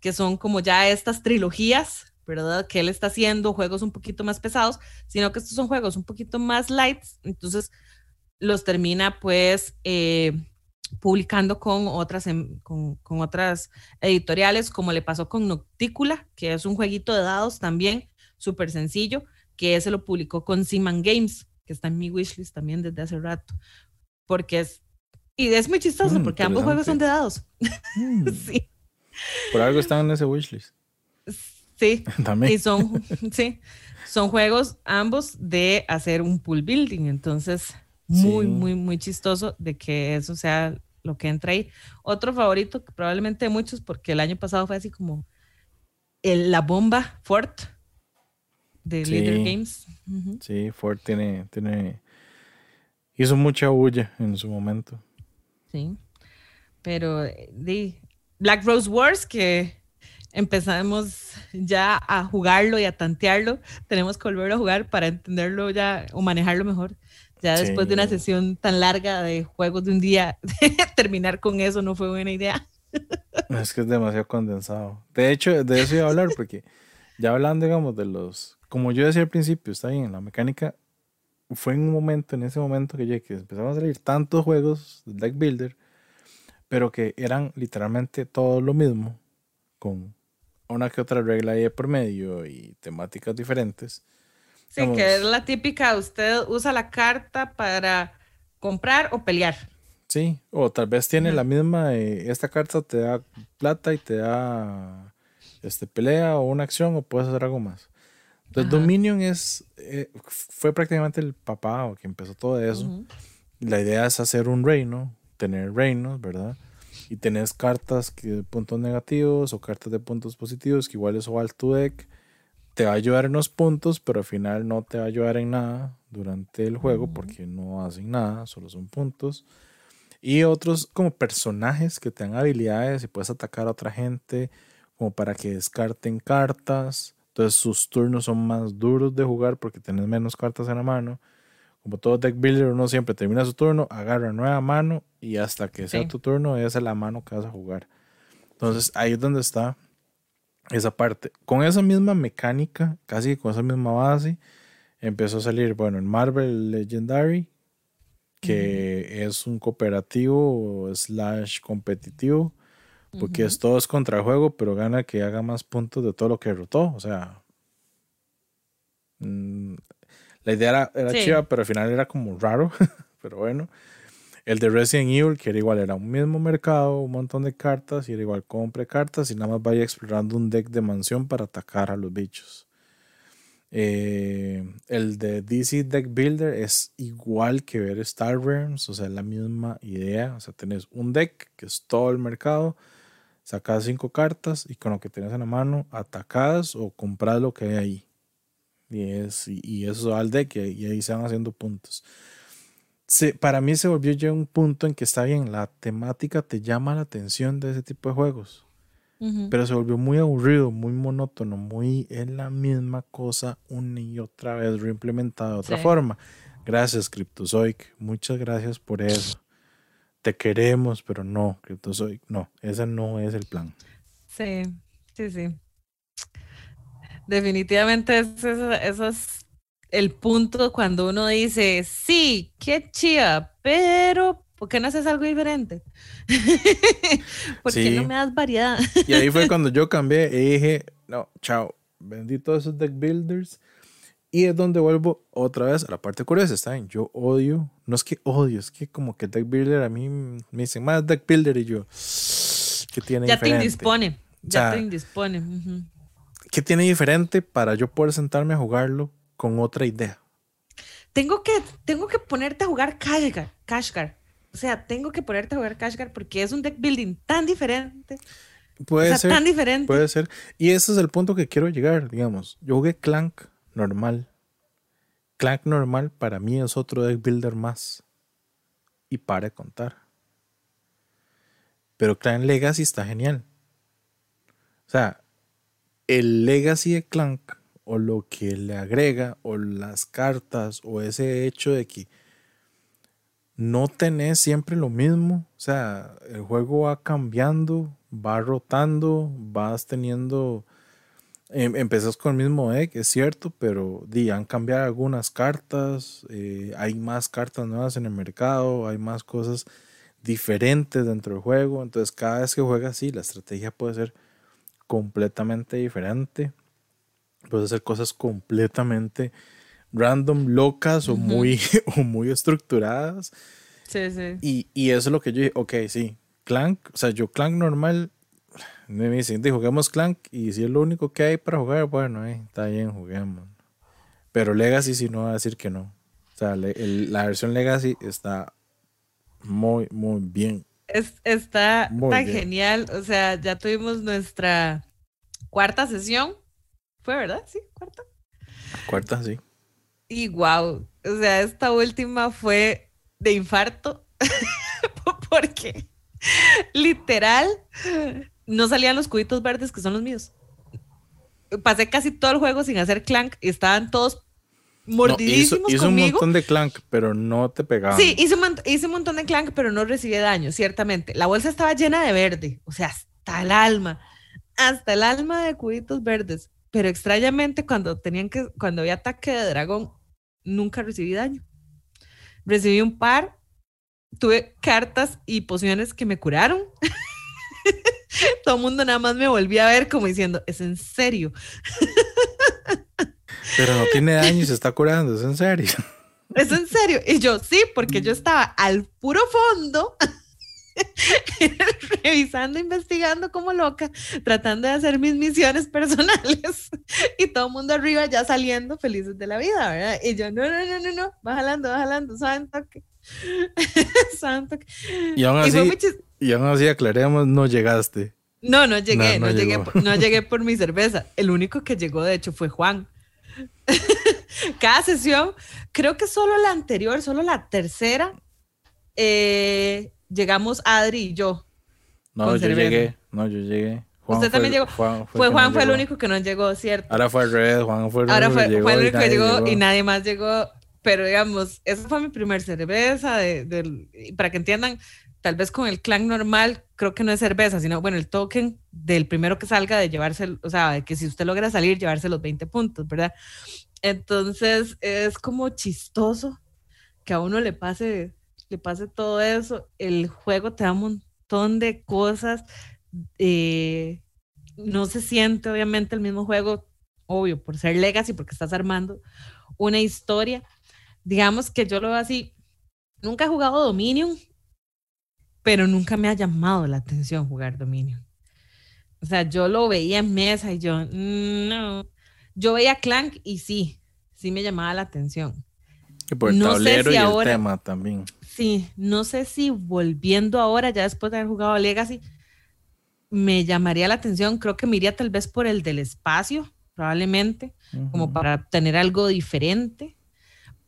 Que son como ya estas trilogías, ¿verdad? Que él está haciendo juegos un poquito más pesados, sino que estos son juegos un poquito más lights, entonces los termina pues eh, publicando con otras, em, con, otras editoriales, como le pasó con Noctícula, que es un jueguito de dados también, súper sencillo, que ese lo publicó con Seaman Games, que está en mi wishlist también desde hace rato, porque es, y es muy chistoso, mm, porque ambos juegos son de dados. Mm. sí. Por algo están en ese wishlist. Sí. también. Y son, sí, son juegos ambos de hacer un pool building, entonces muy, muy, muy chistoso de que eso sea lo que entra ahí. Otro favorito, que probablemente muchos, porque el año pasado fue así como el, la bomba Fort de Leader Games. Sí, Fort tiene, tiene, hizo mucha bulla en su momento. Sí, pero de Black Rose Wars, que empezamos ya a jugarlo y a tantearlo, tenemos que volverlo a jugar para entenderlo ya o manejarlo mejor. Ya después de una sesión tan larga de juegos de un día, terminar con eso no fue buena idea. Es que es demasiado condensado. De hecho, de eso iba a hablar, porque ya hablando, digamos, de los. Como yo decía al principio, está bien, la mecánica fue en un momento, en ese momento que, ya, que empezaron a salir tantos juegos de Deck Builder, pero que eran literalmente todo lo mismo, con una que otra regla ahí por medio y temáticas diferentes Sí, que es la típica, usted usa la carta para comprar o pelear. Sí, o tal vez tiene la misma, eh, esta carta te da plata y te da este, pelea o una acción o puedes hacer algo más. Entonces Dominion es, eh, fue prácticamente el papá o que empezó todo eso. La idea es hacer un reino, tener reinos, ¿verdad? Y tenés cartas que, de puntos negativos o cartas de puntos positivos que igual eso al tu deck. Te va a ayudar en los puntos, pero al final no te va a ayudar en nada durante el juego porque no hacen nada, solo son puntos. Y otros como personajes que te dan habilidades y puedes atacar a otra gente como para que descarten cartas. Entonces sus turnos son más duros de jugar porque tienes menos cartas en la mano. Como todo deck builder, uno siempre termina su turno, agarra nueva mano y hasta que sea tu turno, esa es la mano que vas a jugar. Entonces ahí es donde está esa parte. Con esa misma mecánica, casi con esa misma base, empezó a salir, bueno, en Marvel Legendary, que es un cooperativo slash competitivo, porque es todo es contra juego, pero gana que haga más puntos de todo lo que derrotó. O sea, mm, la idea era, era chiva, pero al final era como raro, pero bueno. El de Resident Evil, que era igual, era un mismo mercado, un montón de cartas, y era igual, compre cartas y nada más vaya explorando un deck de mansión para atacar a los bichos. Eh, el de DC Deck Builder es igual que ver Star Realms, o sea, la misma idea. O sea, tenés un deck que es todo el mercado, sacas cinco cartas y con lo que tienes en la mano atacas o compras lo que hay ahí. Y, es, y, eso va al deck y, ahí se van haciendo puntos. para mí se volvió ya un punto en que está bien, la temática te llama la atención de ese tipo de juegos. Pero se volvió muy aburrido, muy monótono, muy en la misma cosa una y otra vez reimplementada de otra forma. Gracias, Cryptozoic. Muchas gracias por eso. Te queremos, pero no, Cryptozoic, no, ese no es el plan. Sí, sí, sí. Definitivamente eso, es el punto cuando uno dice, sí, qué chía, pero ¿por qué no haces algo diferente? ¿Por qué no me das variedad? y ahí fue cuando yo cambié y dije, no, chao, vendí todos esos deck builders. Y es donde vuelvo otra vez a la parte curiosa, ¿está bien? Yo odio, no es que odio, es que como que deck builder a mí me dicen más deck builder y yo, ¿qué tiene ya te indispone, ya te indispone. ¿Qué tiene diferente para yo poder sentarme a jugarlo con otra idea? Tengo que, tengo que ponerte a jugar Kashgar, Kashgar o sea, tengo que ponerte a jugar Cashgar porque es un deck building tan diferente. Puede ser. Tan diferente. Puede ser. Y ese es el punto que quiero llegar, digamos. Yo jugué Clank normal. Clank normal para mí es otro deck builder más. Y para contar. Pero Clank Legacy está genial. O sea, el Legacy de Clank o lo que le agrega o las cartas o ese hecho de que no tenés siempre lo mismo. O sea, el juego va cambiando, va rotando, vas teniendo. Em, empezás con el mismo deck, es cierto, pero di, han cambiado algunas cartas, eh, hay más cartas nuevas en el mercado, hay más cosas diferentes dentro del juego. Entonces, cada vez que juegas así, la estrategia puede ser completamente diferente. Puedes hacer cosas completamente random, locas o, muy, o muy estructuradas. Sí, sí. Y, y, eso es lo que yo dije, ok, sí, Clank, o sea, yo Clank normal, me dicen, juguemos Clank y si es lo único que hay para jugar, bueno, eh, está bien, juguemos. Pero Legacy sí no va a decir que no. O sea, la versión Legacy está muy, muy bien. Es, está tan genial. O sea, ya tuvimos nuestra cuarta sesión. ¿Fue verdad? Sí, cuarta. Cuarta, sí. Y wow, o sea, esta última fue de infarto, porque literal no salían los cubitos verdes que son los míos. Pasé casi todo el juego sin hacer clank y estaban todos mordidísimos hizo, hizo un montón de clank, pero no te pegaban. Sí, hice un, hice un montón de clank, pero no recibí daño, ciertamente. La bolsa estaba llena de verde, o sea, hasta el alma, hasta el alma de cubitos verdes. Pero extrañamente, cuando tenían que, cuando había ataque de dragón, nunca recibí daño. Recibí un par, tuve cartas y pociones que me curaron. Todo el mundo nada más me volvía a ver como diciendo, es en serio. Pero no tiene daño y se está curando, es en serio. ¿Es en serio? Y yo, sí, porque yo estaba al puro fondo revisando, investigando como loca, tratando de hacer mis misiones personales y todo el mundo arriba ya saliendo felices de la vida, ¿verdad? Y yo, no, no, no, no, no, va jalando, va jalando, santo que. santo Y aún así, y, aún así aclaremos, no llegaste. No, no llegué, no, llegué, no llegué por mi cerveza. El único que llegó, de hecho, fue Juan. Cada sesión, creo que solo la anterior, solo la tercera, eh, llegamos Adri y yo. No, yo llegué. No, yo llegué. Usted también llegó. fue, Juan fue el único que no llegó, ¿cierto? Ahora fue Red, Juan fue el Ahora fue, llegó, fue el único que llegó, y nadie más llegó. Pero digamos, esa fue mi primer cerveza. De, para que entiendan, tal vez con el clan normal, creo que no es cerveza, sino bueno, el token del primero que salga de llevarse, o sea, de que si usted logra salir, llevarse los 20 puntos, ¿verdad? Entonces es como chistoso que a uno le pase le pase todo eso, el juego te da un montón de cosas. Eh, no se siente obviamente el mismo juego, obvio, por ser legacy, porque estás armando una historia. Digamos que yo lo veo así, nunca he jugado Dominion, pero nunca me ha llamado la atención jugar Dominion. O sea, yo lo veía en mesa y yo, mm, no. Yo veía Clank y sí, sí me llamaba la atención. Y por el tablero y el tema también. Sí, no sé si volviendo ahora, ya después de haber jugado Legacy, me llamaría la atención. Creo que me iría tal vez por el del espacio, probablemente, como para tener algo diferente.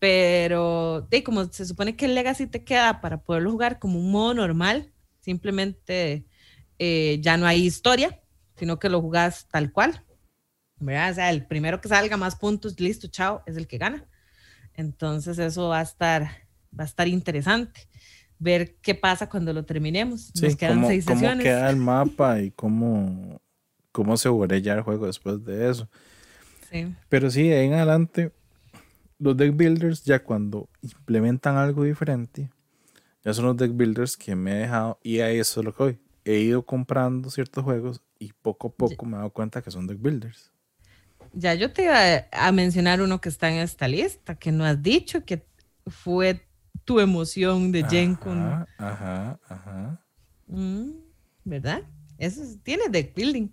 Pero de, como se supone que el Legacy te queda para poderlo jugar como un modo normal, simplemente eh, ya no hay historia, sino que lo jugás tal cual. ¿verdad? O sea, el primero que salga más puntos, listo, chao, es el que gana. Entonces eso va a estar va a estar interesante ver qué pasa cuando lo terminemos. Nos quedan cómo, seis sesiones. Cómo queda el mapa y cómo, cómo se ya el juego después de eso. Sí. Pero sí, ahí en adelante, los deck builders ya cuando implementan algo diferente, ya son los deck builders que me he dejado, y ahí eso es lo que hoy. He ido comprando ciertos juegos y poco a poco me he dado cuenta que son deck builders. Ya yo te iba a mencionar uno que está en esta lista, que no has dicho, que fue tu emoción de Jen Ajá, ajá, ajá. Mm, ¿Verdad? Eso tiene deck building.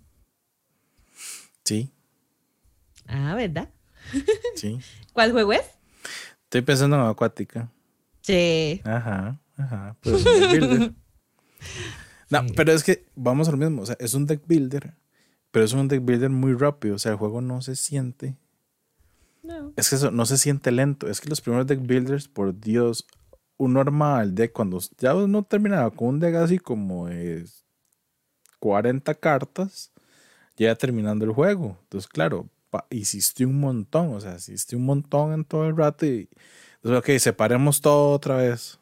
Sí. Ah, ¿verdad? Sí. ¿Cuál juego es? Estoy pensando en Acuática. Sí. Ajá, ajá. Pues deck builder. No, pero es que vamos al mismo. O sea, es un deck builder, pero es un deck builder muy rápido. O sea, el juego no se siente es que eso no se siente lento. Es que los primeros deck builders, por Dios, uno armaba el deck cuando ya no terminaba con un deck así como de 40 cartas, ya terminando el juego. Entonces, claro, hiciste un montón, o sea, hiciste un montón en todo el rato y entonces, ok, separemos todo otra vez.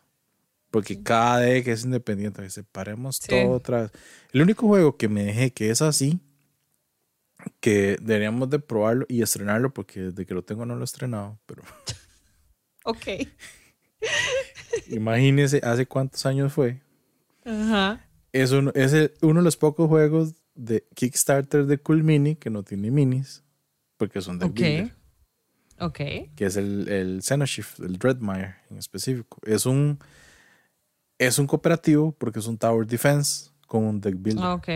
Porque cada deck es independiente, separemos todo otra vez. El único juego que me dejé que es así que deberíamos de probarlo y estrenarlo porque desde que lo tengo no lo he estrenado, pero... Ok. Imagínese hace cuántos años fue. Ajá. Es, uno, es uno de los pocos juegos de Kickstarter de Cool Mini que no tiene minis, porque son de Ok. Ok. Que es el, el Xenoshift, el Dreadmire en específico. Es un, es un cooperativo porque es un Tower Defense con un deck builder. Ok.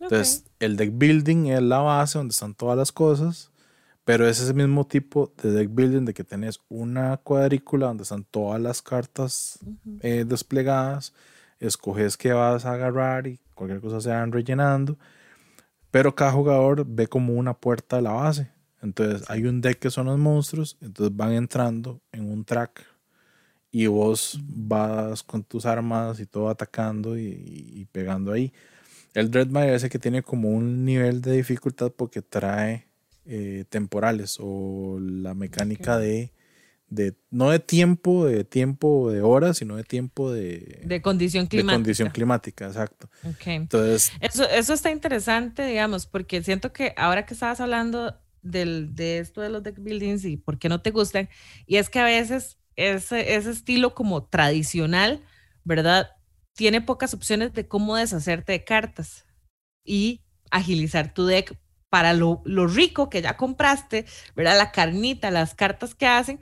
Entonces, el deck building es la base donde están todas las cosas, pero es ese mismo tipo de deck building de que tenés una cuadrícula donde están todas las cartas eh, desplegadas, escoges qué vas a agarrar y cualquier cosa se van rellenando, pero cada jugador ve como una puerta de la base. Entonces, hay un deck que son los monstruos, entonces van entrando en un track y vos vas con tus armas y todo atacando y pegando ahí. El Dreadmire ese que tiene como un nivel de dificultad porque trae eh, temporales o la mecánica de, de, no de tiempo, de tiempo de horas, sino de tiempo de... De condición climática. De condición climática, exacto. Entonces... Eso, eso está interesante, digamos, porque siento que ahora que estabas hablando del, de esto de los deck buildings y por qué no te gustan, y es que a veces ese, ese estilo como tradicional, ¿verdad? tiene pocas opciones de cómo deshacerte de cartas y agilizar tu deck para lo, rico que ya compraste, ¿verdad? La carnita, las cartas que hacen,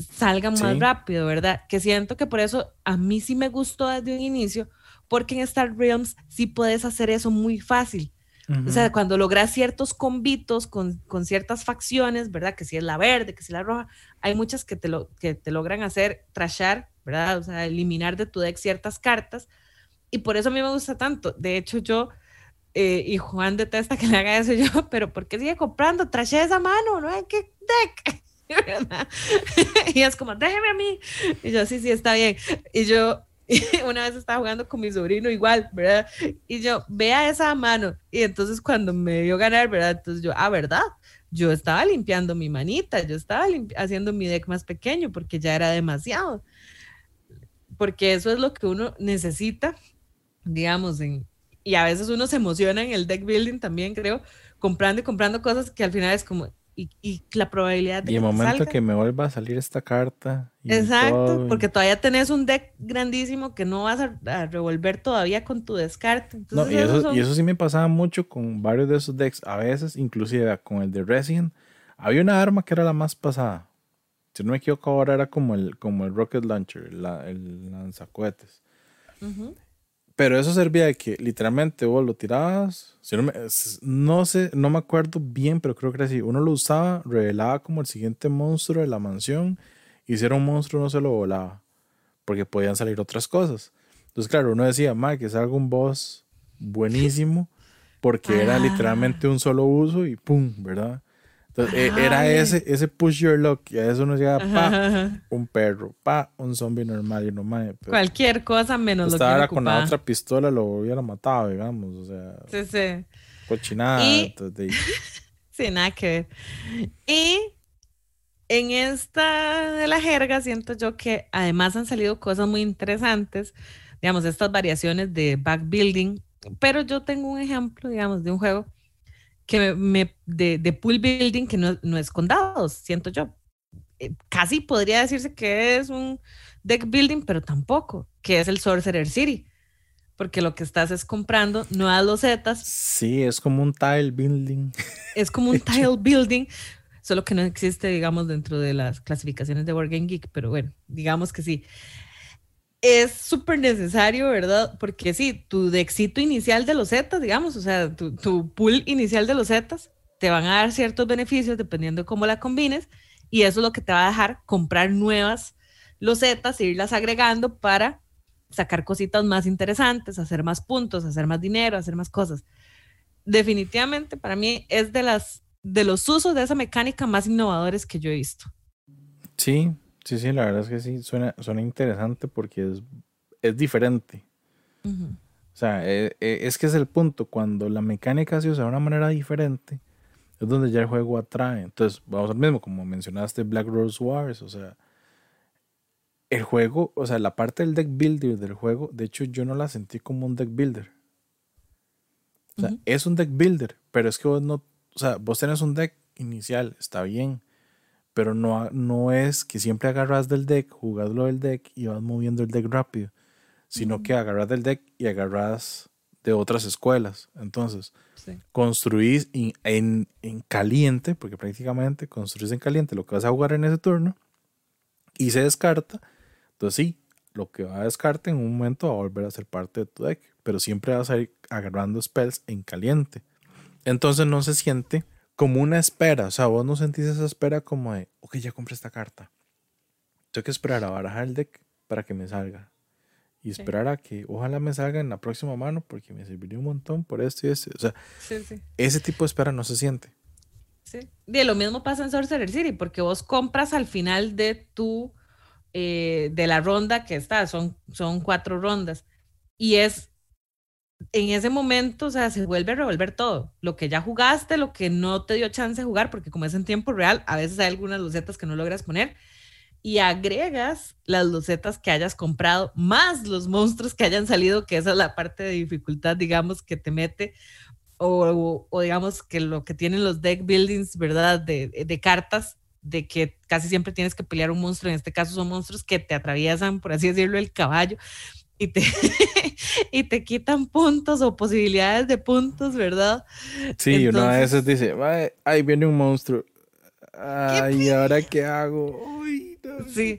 salgan más rápido, ¿verdad? Que siento que por eso a mí sí me gustó desde un inicio, porque en Star Realms sí puedes hacer eso muy fácil. O sea, cuando logras ciertos convitos con, con, ciertas facciones, ¿verdad? Que si es la verde, que si es la roja, hay muchas que te, lo, que te logran hacer trashar, ¿verdad? O sea, eliminar de tu deck ciertas cartas. Y por eso a mí me gusta tanto. De hecho, yo, eh, y Juan detesta que le haga eso yo, pero ¿por qué sigue comprando? Trashé esa mano, ¿no? hay qué deck? y es como, déjeme a mí. Y yo, sí, sí, está bien. Y yo, una vez estaba jugando con mi sobrino igual, ¿verdad? Y yo, vea esa mano. Y entonces cuando me dio ganar, ¿verdad? Entonces yo, ah, ¿verdad? Yo estaba limpiando mi manita, yo estaba haciendo mi deck más pequeño porque ya era demasiado. Porque eso es lo que uno necesita, digamos, en, y a veces uno se emociona en el deck building también, creo, comprando y comprando cosas que al final es como, y, la probabilidad de y el momento que me vuelva a salir esta carta. Exacto, porque todavía tenés un deck grandísimo que no vas a, revolver todavía con tu descarte. no, y, eso, y eso sí me pasaba mucho con varios de esos decks. A veces, inclusive con el de Resident, había una arma que era la más pasada. Si no me equivoco, ahora era como el, como el Rocket Launcher, el lanzacohetes. Pero eso servía de que literalmente vos lo tirabas. no, sé, no me acuerdo bien, pero creo que era así. Uno lo usaba, revelaba como el siguiente monstruo de la mansión. Y si era un monstruo, no se lo volaba. Porque podían salir otras cosas. Entonces, claro, uno decía, ma, que salga un boss buenísimo. Porque era ah. literalmente un solo uso y pum, ¿verdad? Entonces, e, era ese, ese push your luck. Y a eso nos llega, pa, un perro, pa, un zombie normal. Y no, Cualquier cosa menos lo que ahora con la otra pistola lo hubiera matado, digamos. O sea, sí, sí. Cochinada. Y... sí, nada que ver. Y en esta de la jerga, siento yo que además han salido cosas muy interesantes. Digamos, estas variaciones de backbuilding. Pero yo tengo un ejemplo, digamos, de un juego que me, de, de, pool building que no, no es con dados, siento yo. Eh, casi podría decirse que es un deck building, pero tampoco, que es el Sorcerer City. Porque lo que estás es comprando nuevas losetas. Sí, es como un tile building. Es como un tile building, solo que no existe, digamos, dentro de las clasificaciones de Board Geek, pero bueno, digamos que sí es súper necesario, ¿verdad? Porque sí, tu éxito inicial de los Zetas, digamos, o sea, tu, tu, pool inicial de los Zetas, te van a dar ciertos beneficios dependiendo de cómo la combines, y eso es lo que te va a dejar comprar nuevas losetas e irlas agregando para sacar cositas más interesantes, hacer más puntos, hacer más dinero, hacer más cosas. Definitivamente para mí es de las de los usos de esa mecánica más innovadores que yo he visto. Sí, Sí, sí, la verdad es que sí, suena, suena interesante porque es, es diferente. O sea, e, e, es, que es el punto, cuando la mecánica se usa de una manera diferente, es donde ya el juego atrae. Entonces, vamos al mismo, como mencionaste Black Rose Wars, o sea, el juego, o sea, la parte del deck builder del juego, de hecho yo no la sentí como un deck builder. O sea, es un deck builder, pero es que vos no, o sea, vos tenés un deck inicial, está bien, pero no, no es que siempre agarras del deck, jugás del deck y vas moviendo el deck rápido, sino que agarras del deck y agarras de otras escuelas. Entonces, construís en, en, caliente, porque prácticamente construís en caliente lo que vas a jugar en ese turno y se descarta. Entonces, sí, lo que va a descarte en un momento va a volver a ser parte de tu deck, pero siempre vas a ir agarrando spells en caliente. Entonces, no se siente como una espera. O sea, vos no sentís esa espera como de, ok, ya compré esta carta. Tengo que esperar a barajar el deck para que me salga. Y esperar a que ojalá me salga en la próxima mano porque me serviría un montón por esto y esto. O sea, ese tipo de espera no se siente. Sí. Y lo mismo pasa en Sorcerer City porque vos compras al final de tu, eh, de la ronda que está, son, son cuatro rondas. Y es en ese momento, o sea, se vuelve a revolver todo. Lo que ya jugaste, lo que no te dio chance de jugar, porque como es en tiempo real, a veces hay algunas losetas que no logras poner. Y agregas las losetas que hayas comprado, más los monstruos que hayan salido, que esa es la parte de dificultad, digamos, que te mete, o, digamos que lo que tienen los deck buildings, ¿verdad? De, de cartas, de que casi siempre tienes que pelear un monstruo. En este caso son monstruos que te atraviesan, por así decirlo, el caballo y te, y te quitan puntos o posibilidades de puntos, ¿verdad? Sí, uno a veces dice, ahí viene un monstruo. Ay, ¿ahora qué hago? Sí.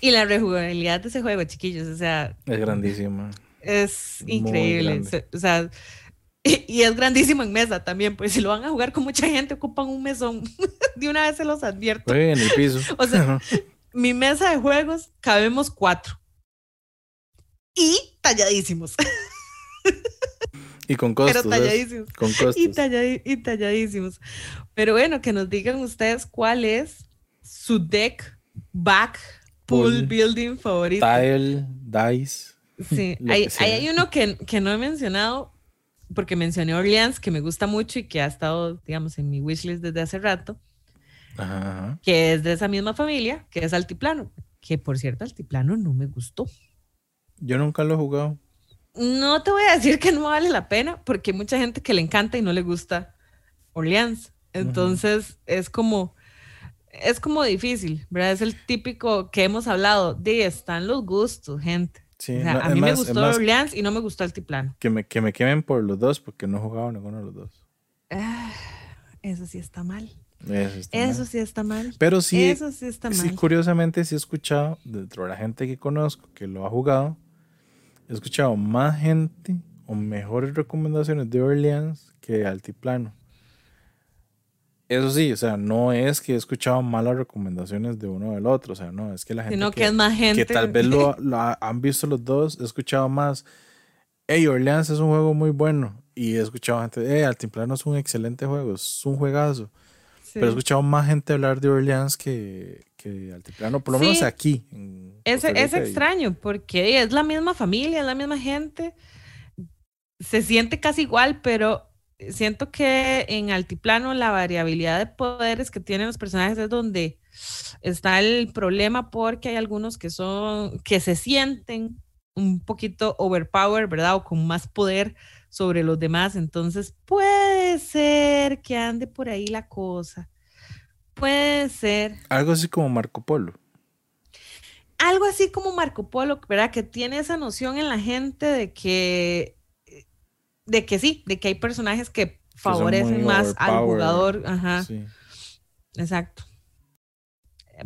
Y la rejugabilidad de ese juego, chiquillos, o sea. Es grandísima. Es increíble. O sea, y, es grandísimo en mesa también, pues si lo van a jugar con mucha gente, ocupan un mesón. de una vez se los advierto. en el piso. o sea, mi mesa de juegos cabemos cuatro. Y talladísimos. Y con costos. Pero talladísimos. Con costos. Y, y, talladísimos. Pero bueno, que nos digan ustedes cuál es su deck back pool, building favorito. Tile, dice. Sí, hay, hay, uno que, que, no he mencionado porque mencioné Orleans, que me gusta mucho y que ha estado, digamos, en mi wishlist desde hace rato. Ajá. Que es de esa misma familia, que es Altiplano. Que por cierto, Altiplano no me gustó. Yo nunca lo he jugado no te voy a decir que no vale la pena, porque hay mucha gente que le encanta y no le gusta Orleans. Entonces es como, es como difícil, ¿verdad? Es el típico que hemos hablado de están los gustos, gente. a mí me gustó Orleans y no me gustó Altiplano. Que me, que me quemen por los dos porque no he jugado ninguno de los dos. Ah, eso sí está mal. Eso, sí está mal. Pero sí, eso sí está mal. Sí, curiosamente sí he escuchado dentro de la gente que conozco que lo ha jugado he escuchado más gente o mejores recomendaciones de Orleans que de Altiplano. Eso sí, o sea, no es que he escuchado malas recomendaciones de uno del otro, o sea, no, es que la gente, Sino que, es más gente. que tal vez lo, han visto los dos, he escuchado más, hey, Orleans es un juego muy bueno, y he escuchado gente, hey, Altiplano es un excelente juego, es un juegazo, pero he escuchado más gente hablar de Orleans que, Altiplano, por lo menos aquí. es, es extraño porque es la misma familia, es la misma gente. Se siente casi igual, pero siento que en Altiplano la variabilidad de poderes que tienen los personajes es donde está el problema porque hay algunos que son, que se sienten un poquito overpower, ¿verdad? O con más poder sobre los demás. Entonces puede ser que ande por ahí la cosa. Puede ser. Algo así como Marco Polo. Algo así como Marco Polo, ¿verdad? Que tiene esa noción en la gente de que, de que sí, de que hay personajes que favorecen más al jugador. Ajá. Sí. Exacto.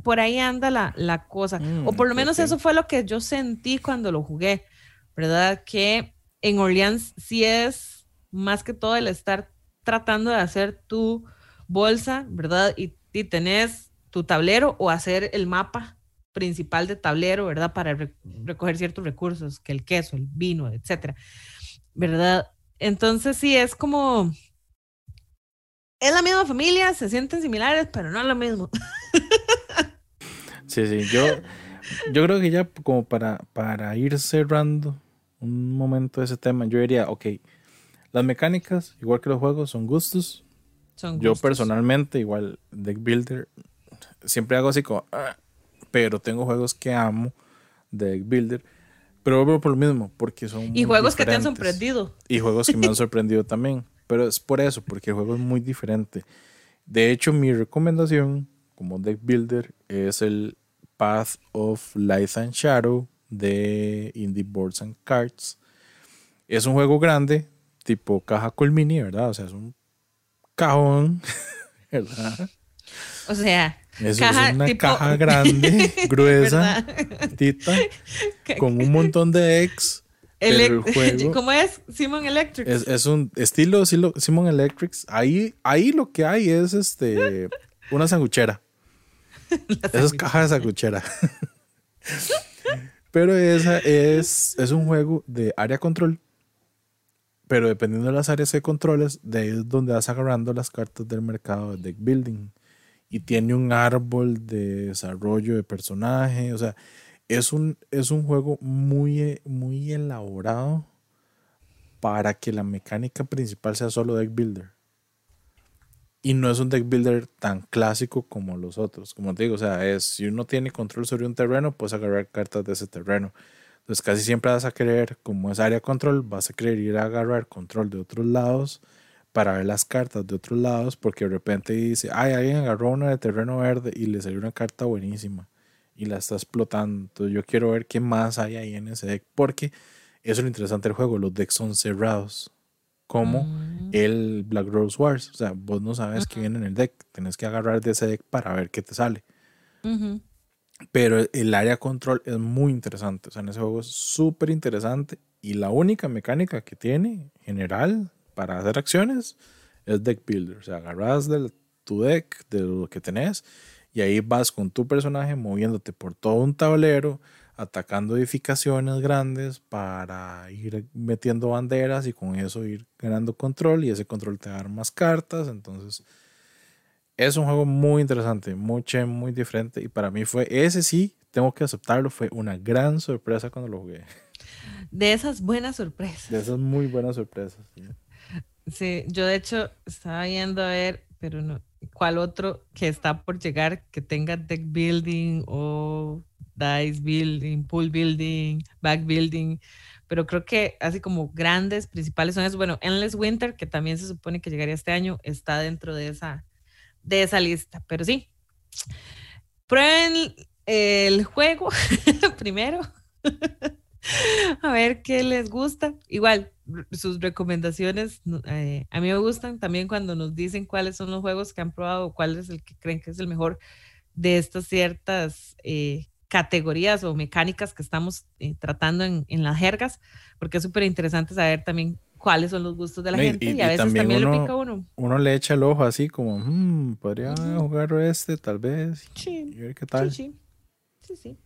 Por ahí anda la, cosa. Mm, o por lo menos eso fue lo que yo sentí cuando lo jugué, ¿verdad? Que en Orleans sí es más que todo el estar tratando de hacer tu bolsa, ¿verdad? Y y tenés tu tablero o hacer el mapa principal de tablero, ¿verdad? Para recoger ciertos recursos, que el queso, el vino, etcétera, ¿verdad? Entonces sí, es como, es la misma familia, se sienten similares, pero no es lo mismo. Sí, sí, yo, yo creo que ya como para, para ir cerrando un momento de ese tema, yo diría, ok, las mecánicas, igual que los juegos, son gustos, yo personalmente, igual, Deck Builder, siempre hago así como, ah", pero tengo juegos que amo de Deck Builder, pero por lo mismo, porque son... Y juegos que te han sorprendido. Y juegos que me han sorprendido también, pero es por eso, porque el juego es muy diferente. De hecho, mi recomendación como Deck Builder es el Path of Light and Shadow de Indie Boards and Cards. Es un juego grande, tipo caja Colmini, ¿verdad? O sea, es un cajón, ¿verdad? O sea, es una caja grande, gruesa, tita, con un montón de ex. el juego ¿Cómo es? Simon Electric. Es, un estilo Simon Electrics. Ahí, ahí lo que hay es este una sanguchera. Esa es caja de sanguchera. Pero esa es, es un juego de área control pero dependiendo de las áreas que controles, de ahí es donde vas agarrando las cartas del mercado de deck building. Y tiene un árbol de desarrollo de personaje. O sea, es un, es un juego muy, muy elaborado para que la mecánica principal sea solo deck builder. Y no es un deck builder tan clásico como los otros. Como te digo, o sea, es si uno tiene control sobre un terreno, puedes agarrar cartas de ese terreno. Entonces casi siempre vas a querer, como es área control, vas a querer ir a agarrar control de otros lados para ver las cartas de otros lados, porque de repente dice, ay, alguien agarró una de terreno verde y le salió una carta buenísima y la está explotando. Entonces yo quiero ver qué más hay ahí en ese deck, porque eso es lo interesante del juego, los decks son cerrados, como mm. el Black Rose Wars. O sea, vos no sabes qué viene en el deck, tenés que agarrar de ese deck para ver qué te sale. Pero el área control es muy interesante. O sea, en ese juego es súper interesante. Y la única mecánica que tiene general para hacer acciones es deck builder. O sea, agarras del, tu deck, de lo que tenés, y ahí vas con tu personaje moviéndote por todo un tablero, atacando edificaciones grandes para ir metiendo banderas y con eso ir ganando control y ese control te da más cartas. Entonces, es un juego muy interesante, muy, muy diferente y para mí fue, ese sí, tengo que aceptarlo, fue una gran sorpresa cuando lo jugué. De esas buenas sorpresas. De esas muy buenas sorpresas. Sí, yo de hecho estaba viendo a ver, pero no, cuál otro que está por llegar que tenga deck building o dice building, pool building, back building, pero creo que así como grandes, principales son esos. Bueno, Endless Winter, que también se supone que llegaría este año, está dentro de esa, de esa lista, pero sí. Prueben el juego primero. a ver qué les gusta. Igual, sus recomendaciones eh, a mí me gustan también cuando nos dicen cuáles son los juegos que han probado o cuál es el que creen que es el mejor de estas ciertas eh, categorías o mecánicas que estamos eh, tratando en, en, las jergas, porque es súper interesante saber también cuáles son los gustos de la gente y, a veces también, uno, lo pica uno. Uno le echa el ojo así como, hmm, podría jugar este tal vez. Sí. Y ver qué tal. Sí, sí. sí, sí.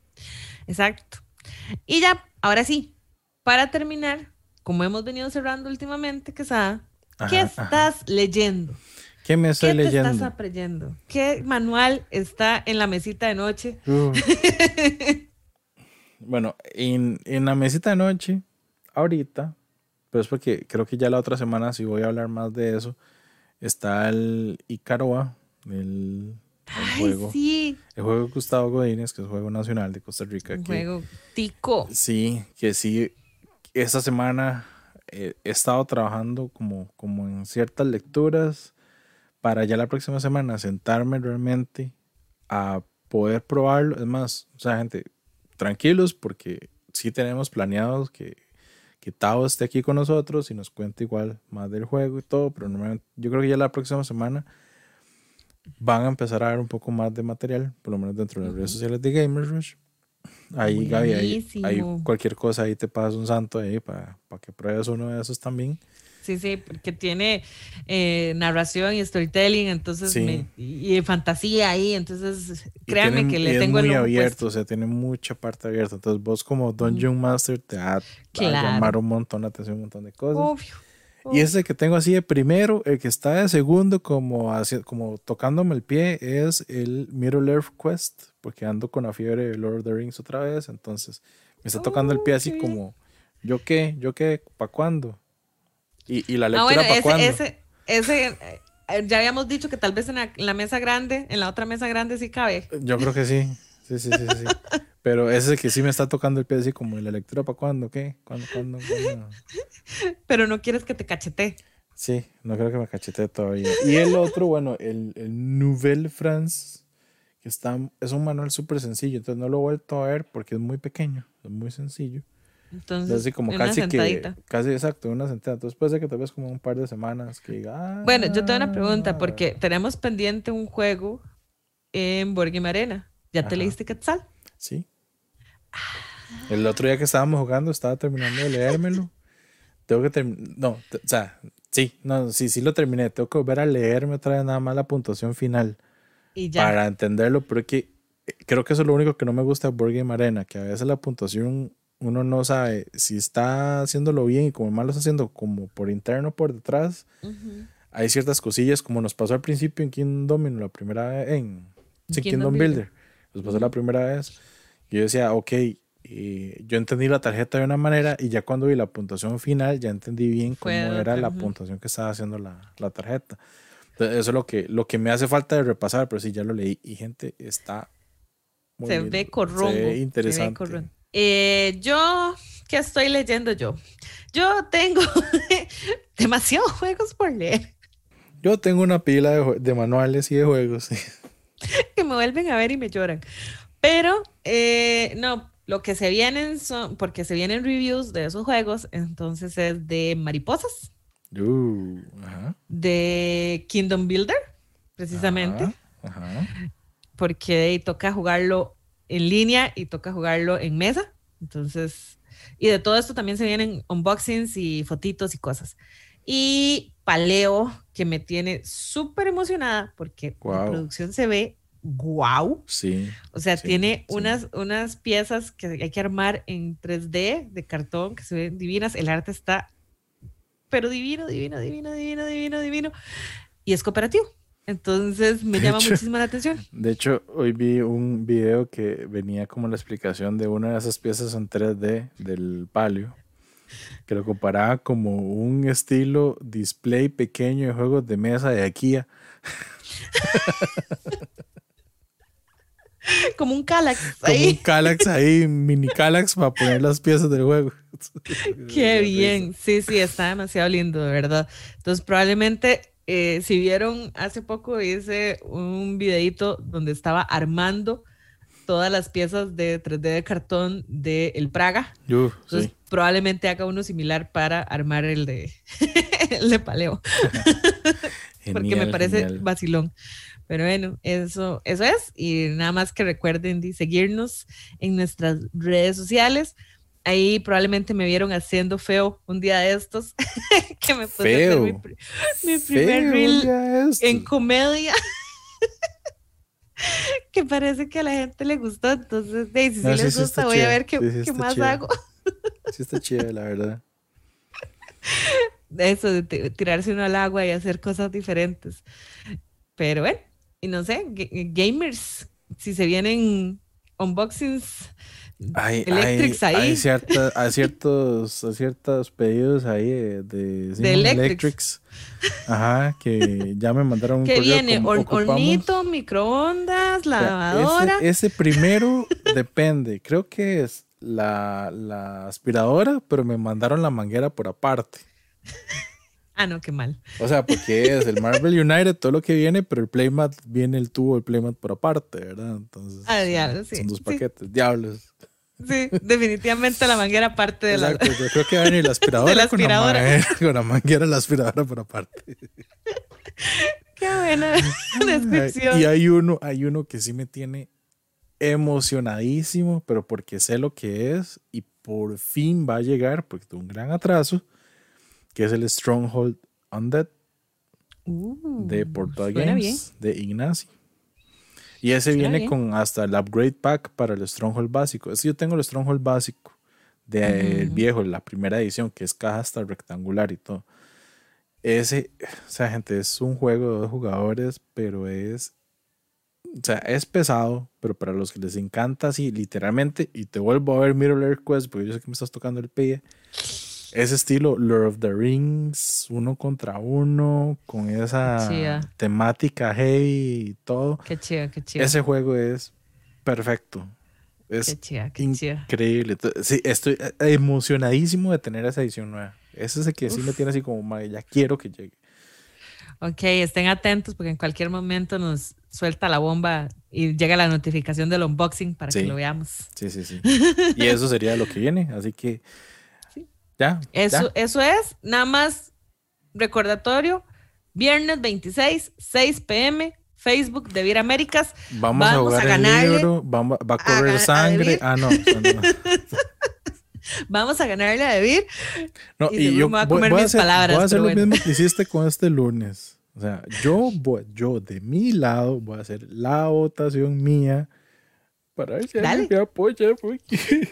Exacto. Y ya, ahora sí, para terminar, como hemos venido cerrando últimamente, Quesada, ¿qué estás leyendo? ¿Qué me estoy ¿Qué leyendo? ¿Qué estás aprendiendo? ¿Qué manual está en la mesita de noche? bueno, en, en, la mesita de noche, ahorita, pero es porque creo que ya la otra semana sí voy a hablar más de eso, está el Icaroa, el el juego. Sí. El juego de Gustavo Godínez, que es juego nacional de Costa Rica. Un que, juego tico. Sí, que sí. Esta semana eh, he estado trabajando como, como en ciertas lecturas para ya la próxima semana sentarme realmente a poder probarlo. Es más, o sea, gente, tranquilos porque sí tenemos planeados que, que Tao esté aquí con nosotros y nos cuente igual más del juego y todo, pero normalmente yo creo que ya la próxima semana van a empezar a ver un poco más de material, por lo menos dentro de las redes sociales de Gamers Rush. Ahí, Gaby, ahí, ahí, cualquier cosa, ahí te pasas un santo ahí para, para que pruebes uno de esos también. Sí, sí, porque tiene eh, narración y storytelling, entonces, Sí. me- y, y fantasía ahí, entonces, Y créanme que y le es tengo el muy ojo abierto, puesto. o sea, tiene mucha parte abierta. Entonces, vos como Dungeon Master te va a Claro. llamar un montón la atención, un montón de cosas. Obvio. Y ese que tengo así de primero, el que está de segundo, como, haci- como tocándome el pie, es el Middle Earth Quest, porque ando con la fiebre de Lord of the Rings otra vez. Entonces, me está tocando el pie así como, ¿yo qué? ¿Yo qué? ¿Para cuándo? Y, y la Ah, lectura bueno, para ese, cuándo. ese, ese, eh, ya habíamos dicho que tal vez en la, en la mesa grande, en la otra mesa grande sí cabe. Yo creo que sí. Sí, sí, sí, sí. Pero ese que sí me está tocando el pie así como, ¿y la lectura para cuándo? ¿Qué? ¿Cuándo? ¿Cuándo? ¿Cuándo? Pero no quieres que te cachete. Sí, no creo que me cachete todavía. Y el otro, bueno, el, el Nouvelle France, que está, es un manual súper sencillo, entonces no lo he vuelto a ver porque es muy pequeño, es muy sencillo. Entonces, como una casi que, sentadita. casi exacto, una sentada. Entonces puede ser que tal vez como un par de semanas que diga, ah, Bueno, yo tengo una pregunta, porque tenemos pendiente un juego en Board Game Arena. ¿Ya te Ajá. leíste Quetzal? Sí. El otro día que estábamos jugando estaba terminando de leérmelo. Tengo que terminar, no, o sea, sí, no, sí, sí lo terminé. Tengo que volver a leerme otra vez nada más la puntuación final. Y ya. para entenderlo, porque creo que eso es lo único que no me gusta de Board Game Arena, que a veces la puntuación uno no sabe si está haciéndolo bien y como mal lo está haciendo como por interno por detrás. Hay ciertas cosillas como nos pasó al principio en King Domino la primera vez en sí, Kingdom Kingdom Builder. Nos pasó la primera vez. Y yo decía, ok, eh, yo entendí la tarjeta de una manera y ya cuando vi la puntuación final ya entendí bien cómo Fue era la puntuación que estaba haciendo la, la tarjeta. Entonces, eso es lo que, lo que me hace falta de repasar, pero sí, ya lo leí. Y gente, está muy se lindo, ve corrongo. Se ve interesante. Eh, yo, ¿qué estoy leyendo yo? Yo tengo demasiados juegos por leer Yo tengo una pila de, manuales y de juegos. que me vuelven a ver y me lloran. Pero, eh, no, lo que se vienen son, porque se vienen reviews de esos juegos, entonces es de Mariposas, Uh, ajá, de Kingdom Builder, precisamente. Ajá, ajá. porque toca jugarlo en línea y toca jugarlo en mesa. Entonces, y de todo esto también se vienen unboxings y fotitos y cosas. Y Paleo, que me tiene súper emocionada porque la producción se ve wow. Sí. O sea, tiene Unas, unas piezas que hay que armar en 3D de cartón que se ven divinas. El arte está, pero divino, divino, divino, divino, divino, divino. Y es cooperativo. Entonces me llama muchísimo la atención. De hecho, hoy vi un video que venía como la explicación de una de esas piezas en 3D del palio, que lo comparaba como un estilo display pequeño de juegos de mesa de Akia. como un Calax. Como un Calax ahí, mini Calax para poner las piezas del juego. Qué bien. Sí, sí, está demasiado lindo, de verdad. Entonces, probablemente eh, si vieron hace poco hice un videito donde estaba armando todas las piezas de 3D de cartón de El Praga. Entonces, probablemente haga uno similar para armar el de, el de Paleo. Porque me parece vacilón. Pero bueno, eso, eso es. Y nada más que recuerden de seguirnos en nuestras redes sociales ahí probablemente me vieron haciendo feo un día de estos, que me puse a mi, mi primer reel en comedia. que parece que a la gente le gustó, entonces, si sí, les gusta, voy a ver qué, qué más hago. sí está chido, la verdad. Eso de tirarse uno al agua y hacer cosas diferentes. Pero bueno, y no sé, gamers, si se vienen unboxings hay, Electrics hay, ahí. Hay, ciertos, ciertos pedidos ahí de, de, Electrics. Ajá, que ya me mandaron un que viene hornito, microondas, lavadora. ese, primero depende. Creo que es la, la aspiradora, pero me mandaron la manguera por aparte. Ah, no, qué mal. O sea, porque es el Marvel United, todo lo que viene, pero el Playmat viene el tubo, el Playmat por aparte, ¿verdad? Entonces, ah, sí. Son dos paquetes, diablos. Sí, definitivamente la manguera parte de Exacto, la. Yo creo que va a venir la aspiradora, la aspiradora. Con, la manguera, con la manguera la aspiradora por aparte. Qué buena descripción. Y hay uno, hay uno que sí me tiene emocionadísimo, pero porque sé lo que es y por fin va a llegar, porque tuvo un gran atraso que es el Stronghold Undead uh, de Portal Games de Ignacy. Y ese viene con hasta el upgrade pack para el Stronghold básico. Es que yo tengo el Stronghold básico del viejo, la primera edición, que es caja hasta rectangular y todo. Ese, o sea, gente, es un juego de dos jugadores, pero es, o sea, es pesado, pero para los que les encanta así, literalmente, y te vuelvo a ver Mirror Air Quest, porque yo sé que me estás tocando el pie ese estilo Lord of the Rings, uno contra uno, con esa temática heavy y todo. Qué chido, qué chido. Ese juego es perfecto. Es increíble. Sí, estoy eh, emocionadísimo de tener esa edición nueva. Ese es el que sí me tiene así como, ya quiero que llegue. Ok, estén atentos porque en cualquier momento nos suelta la bomba y llega la notificación del unboxing para que lo veamos. Sí, sí, sí. Y eso sería lo que viene. Así que ya. Eso, eso es, nada más recordatorio. Viernes 26, 6 pm, Facebook de Vir Américas. Vamos, a, ganarle, vamos, va a correr sangre. Ah, no. vamos a ganarle a Vir. No, y, yo voy a comer mis palabras. Voy a hacer lo mismo que hiciste con este lunes. O sea, yo, voy, yo de mi lado voy a hacer la votación mía para ver si alguien me apoya. Porque...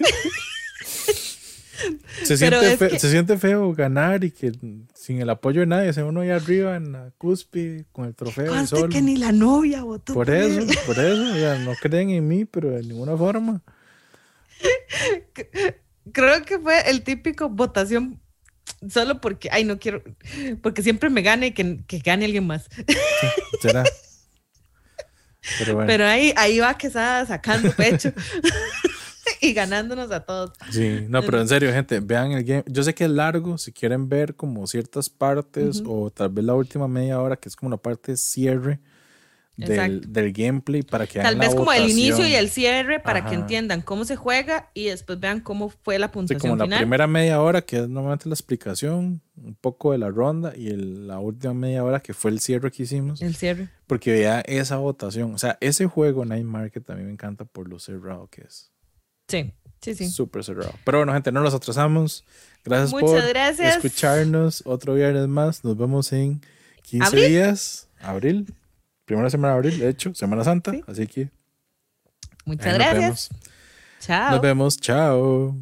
Se siente, se siente feo ganar y que sin el apoyo de nadie, se uno ahí arriba en la cúspide con el trofeo. Y solo. que ni la novia votó. Por, eso, por eso, ya no creen en mí, pero de ninguna forma. Creo que fue el típico votación solo porque, ay, no quiero, porque siempre me gane y que, que gane alguien más. será. Pero, bueno. Pero ahí, ahí va que está sacando pecho. y ganándonos a todos. Sí, no, pero en serio, gente, vean el game. Yo sé que es largo, si quieren ver como ciertas partes o tal vez la última media hora, que es como la parte cierre del, del, gameplay para que Tal vez como el inicio y el cierre para que entiendan cómo se juega y después vean cómo fue la puntuación sí, como la primera media hora que es normalmente la explicación, un poco de la ronda y la última media hora que fue el cierre que hicimos. El cierre. Porque vea esa votación, o sea, ese juego Night Market a mí me encanta por lo cerrado que es. Sí, sí, sí. Súper cerrado. Pero bueno, gente, no nos atrasamos. Gracias Muchas por gracias. escucharnos otro viernes más. Nos vemos en 15 días, abril. Primera semana de abril, de hecho, Semana Santa. Así que. Muchas gracias. Chao. Nos vemos. Chao.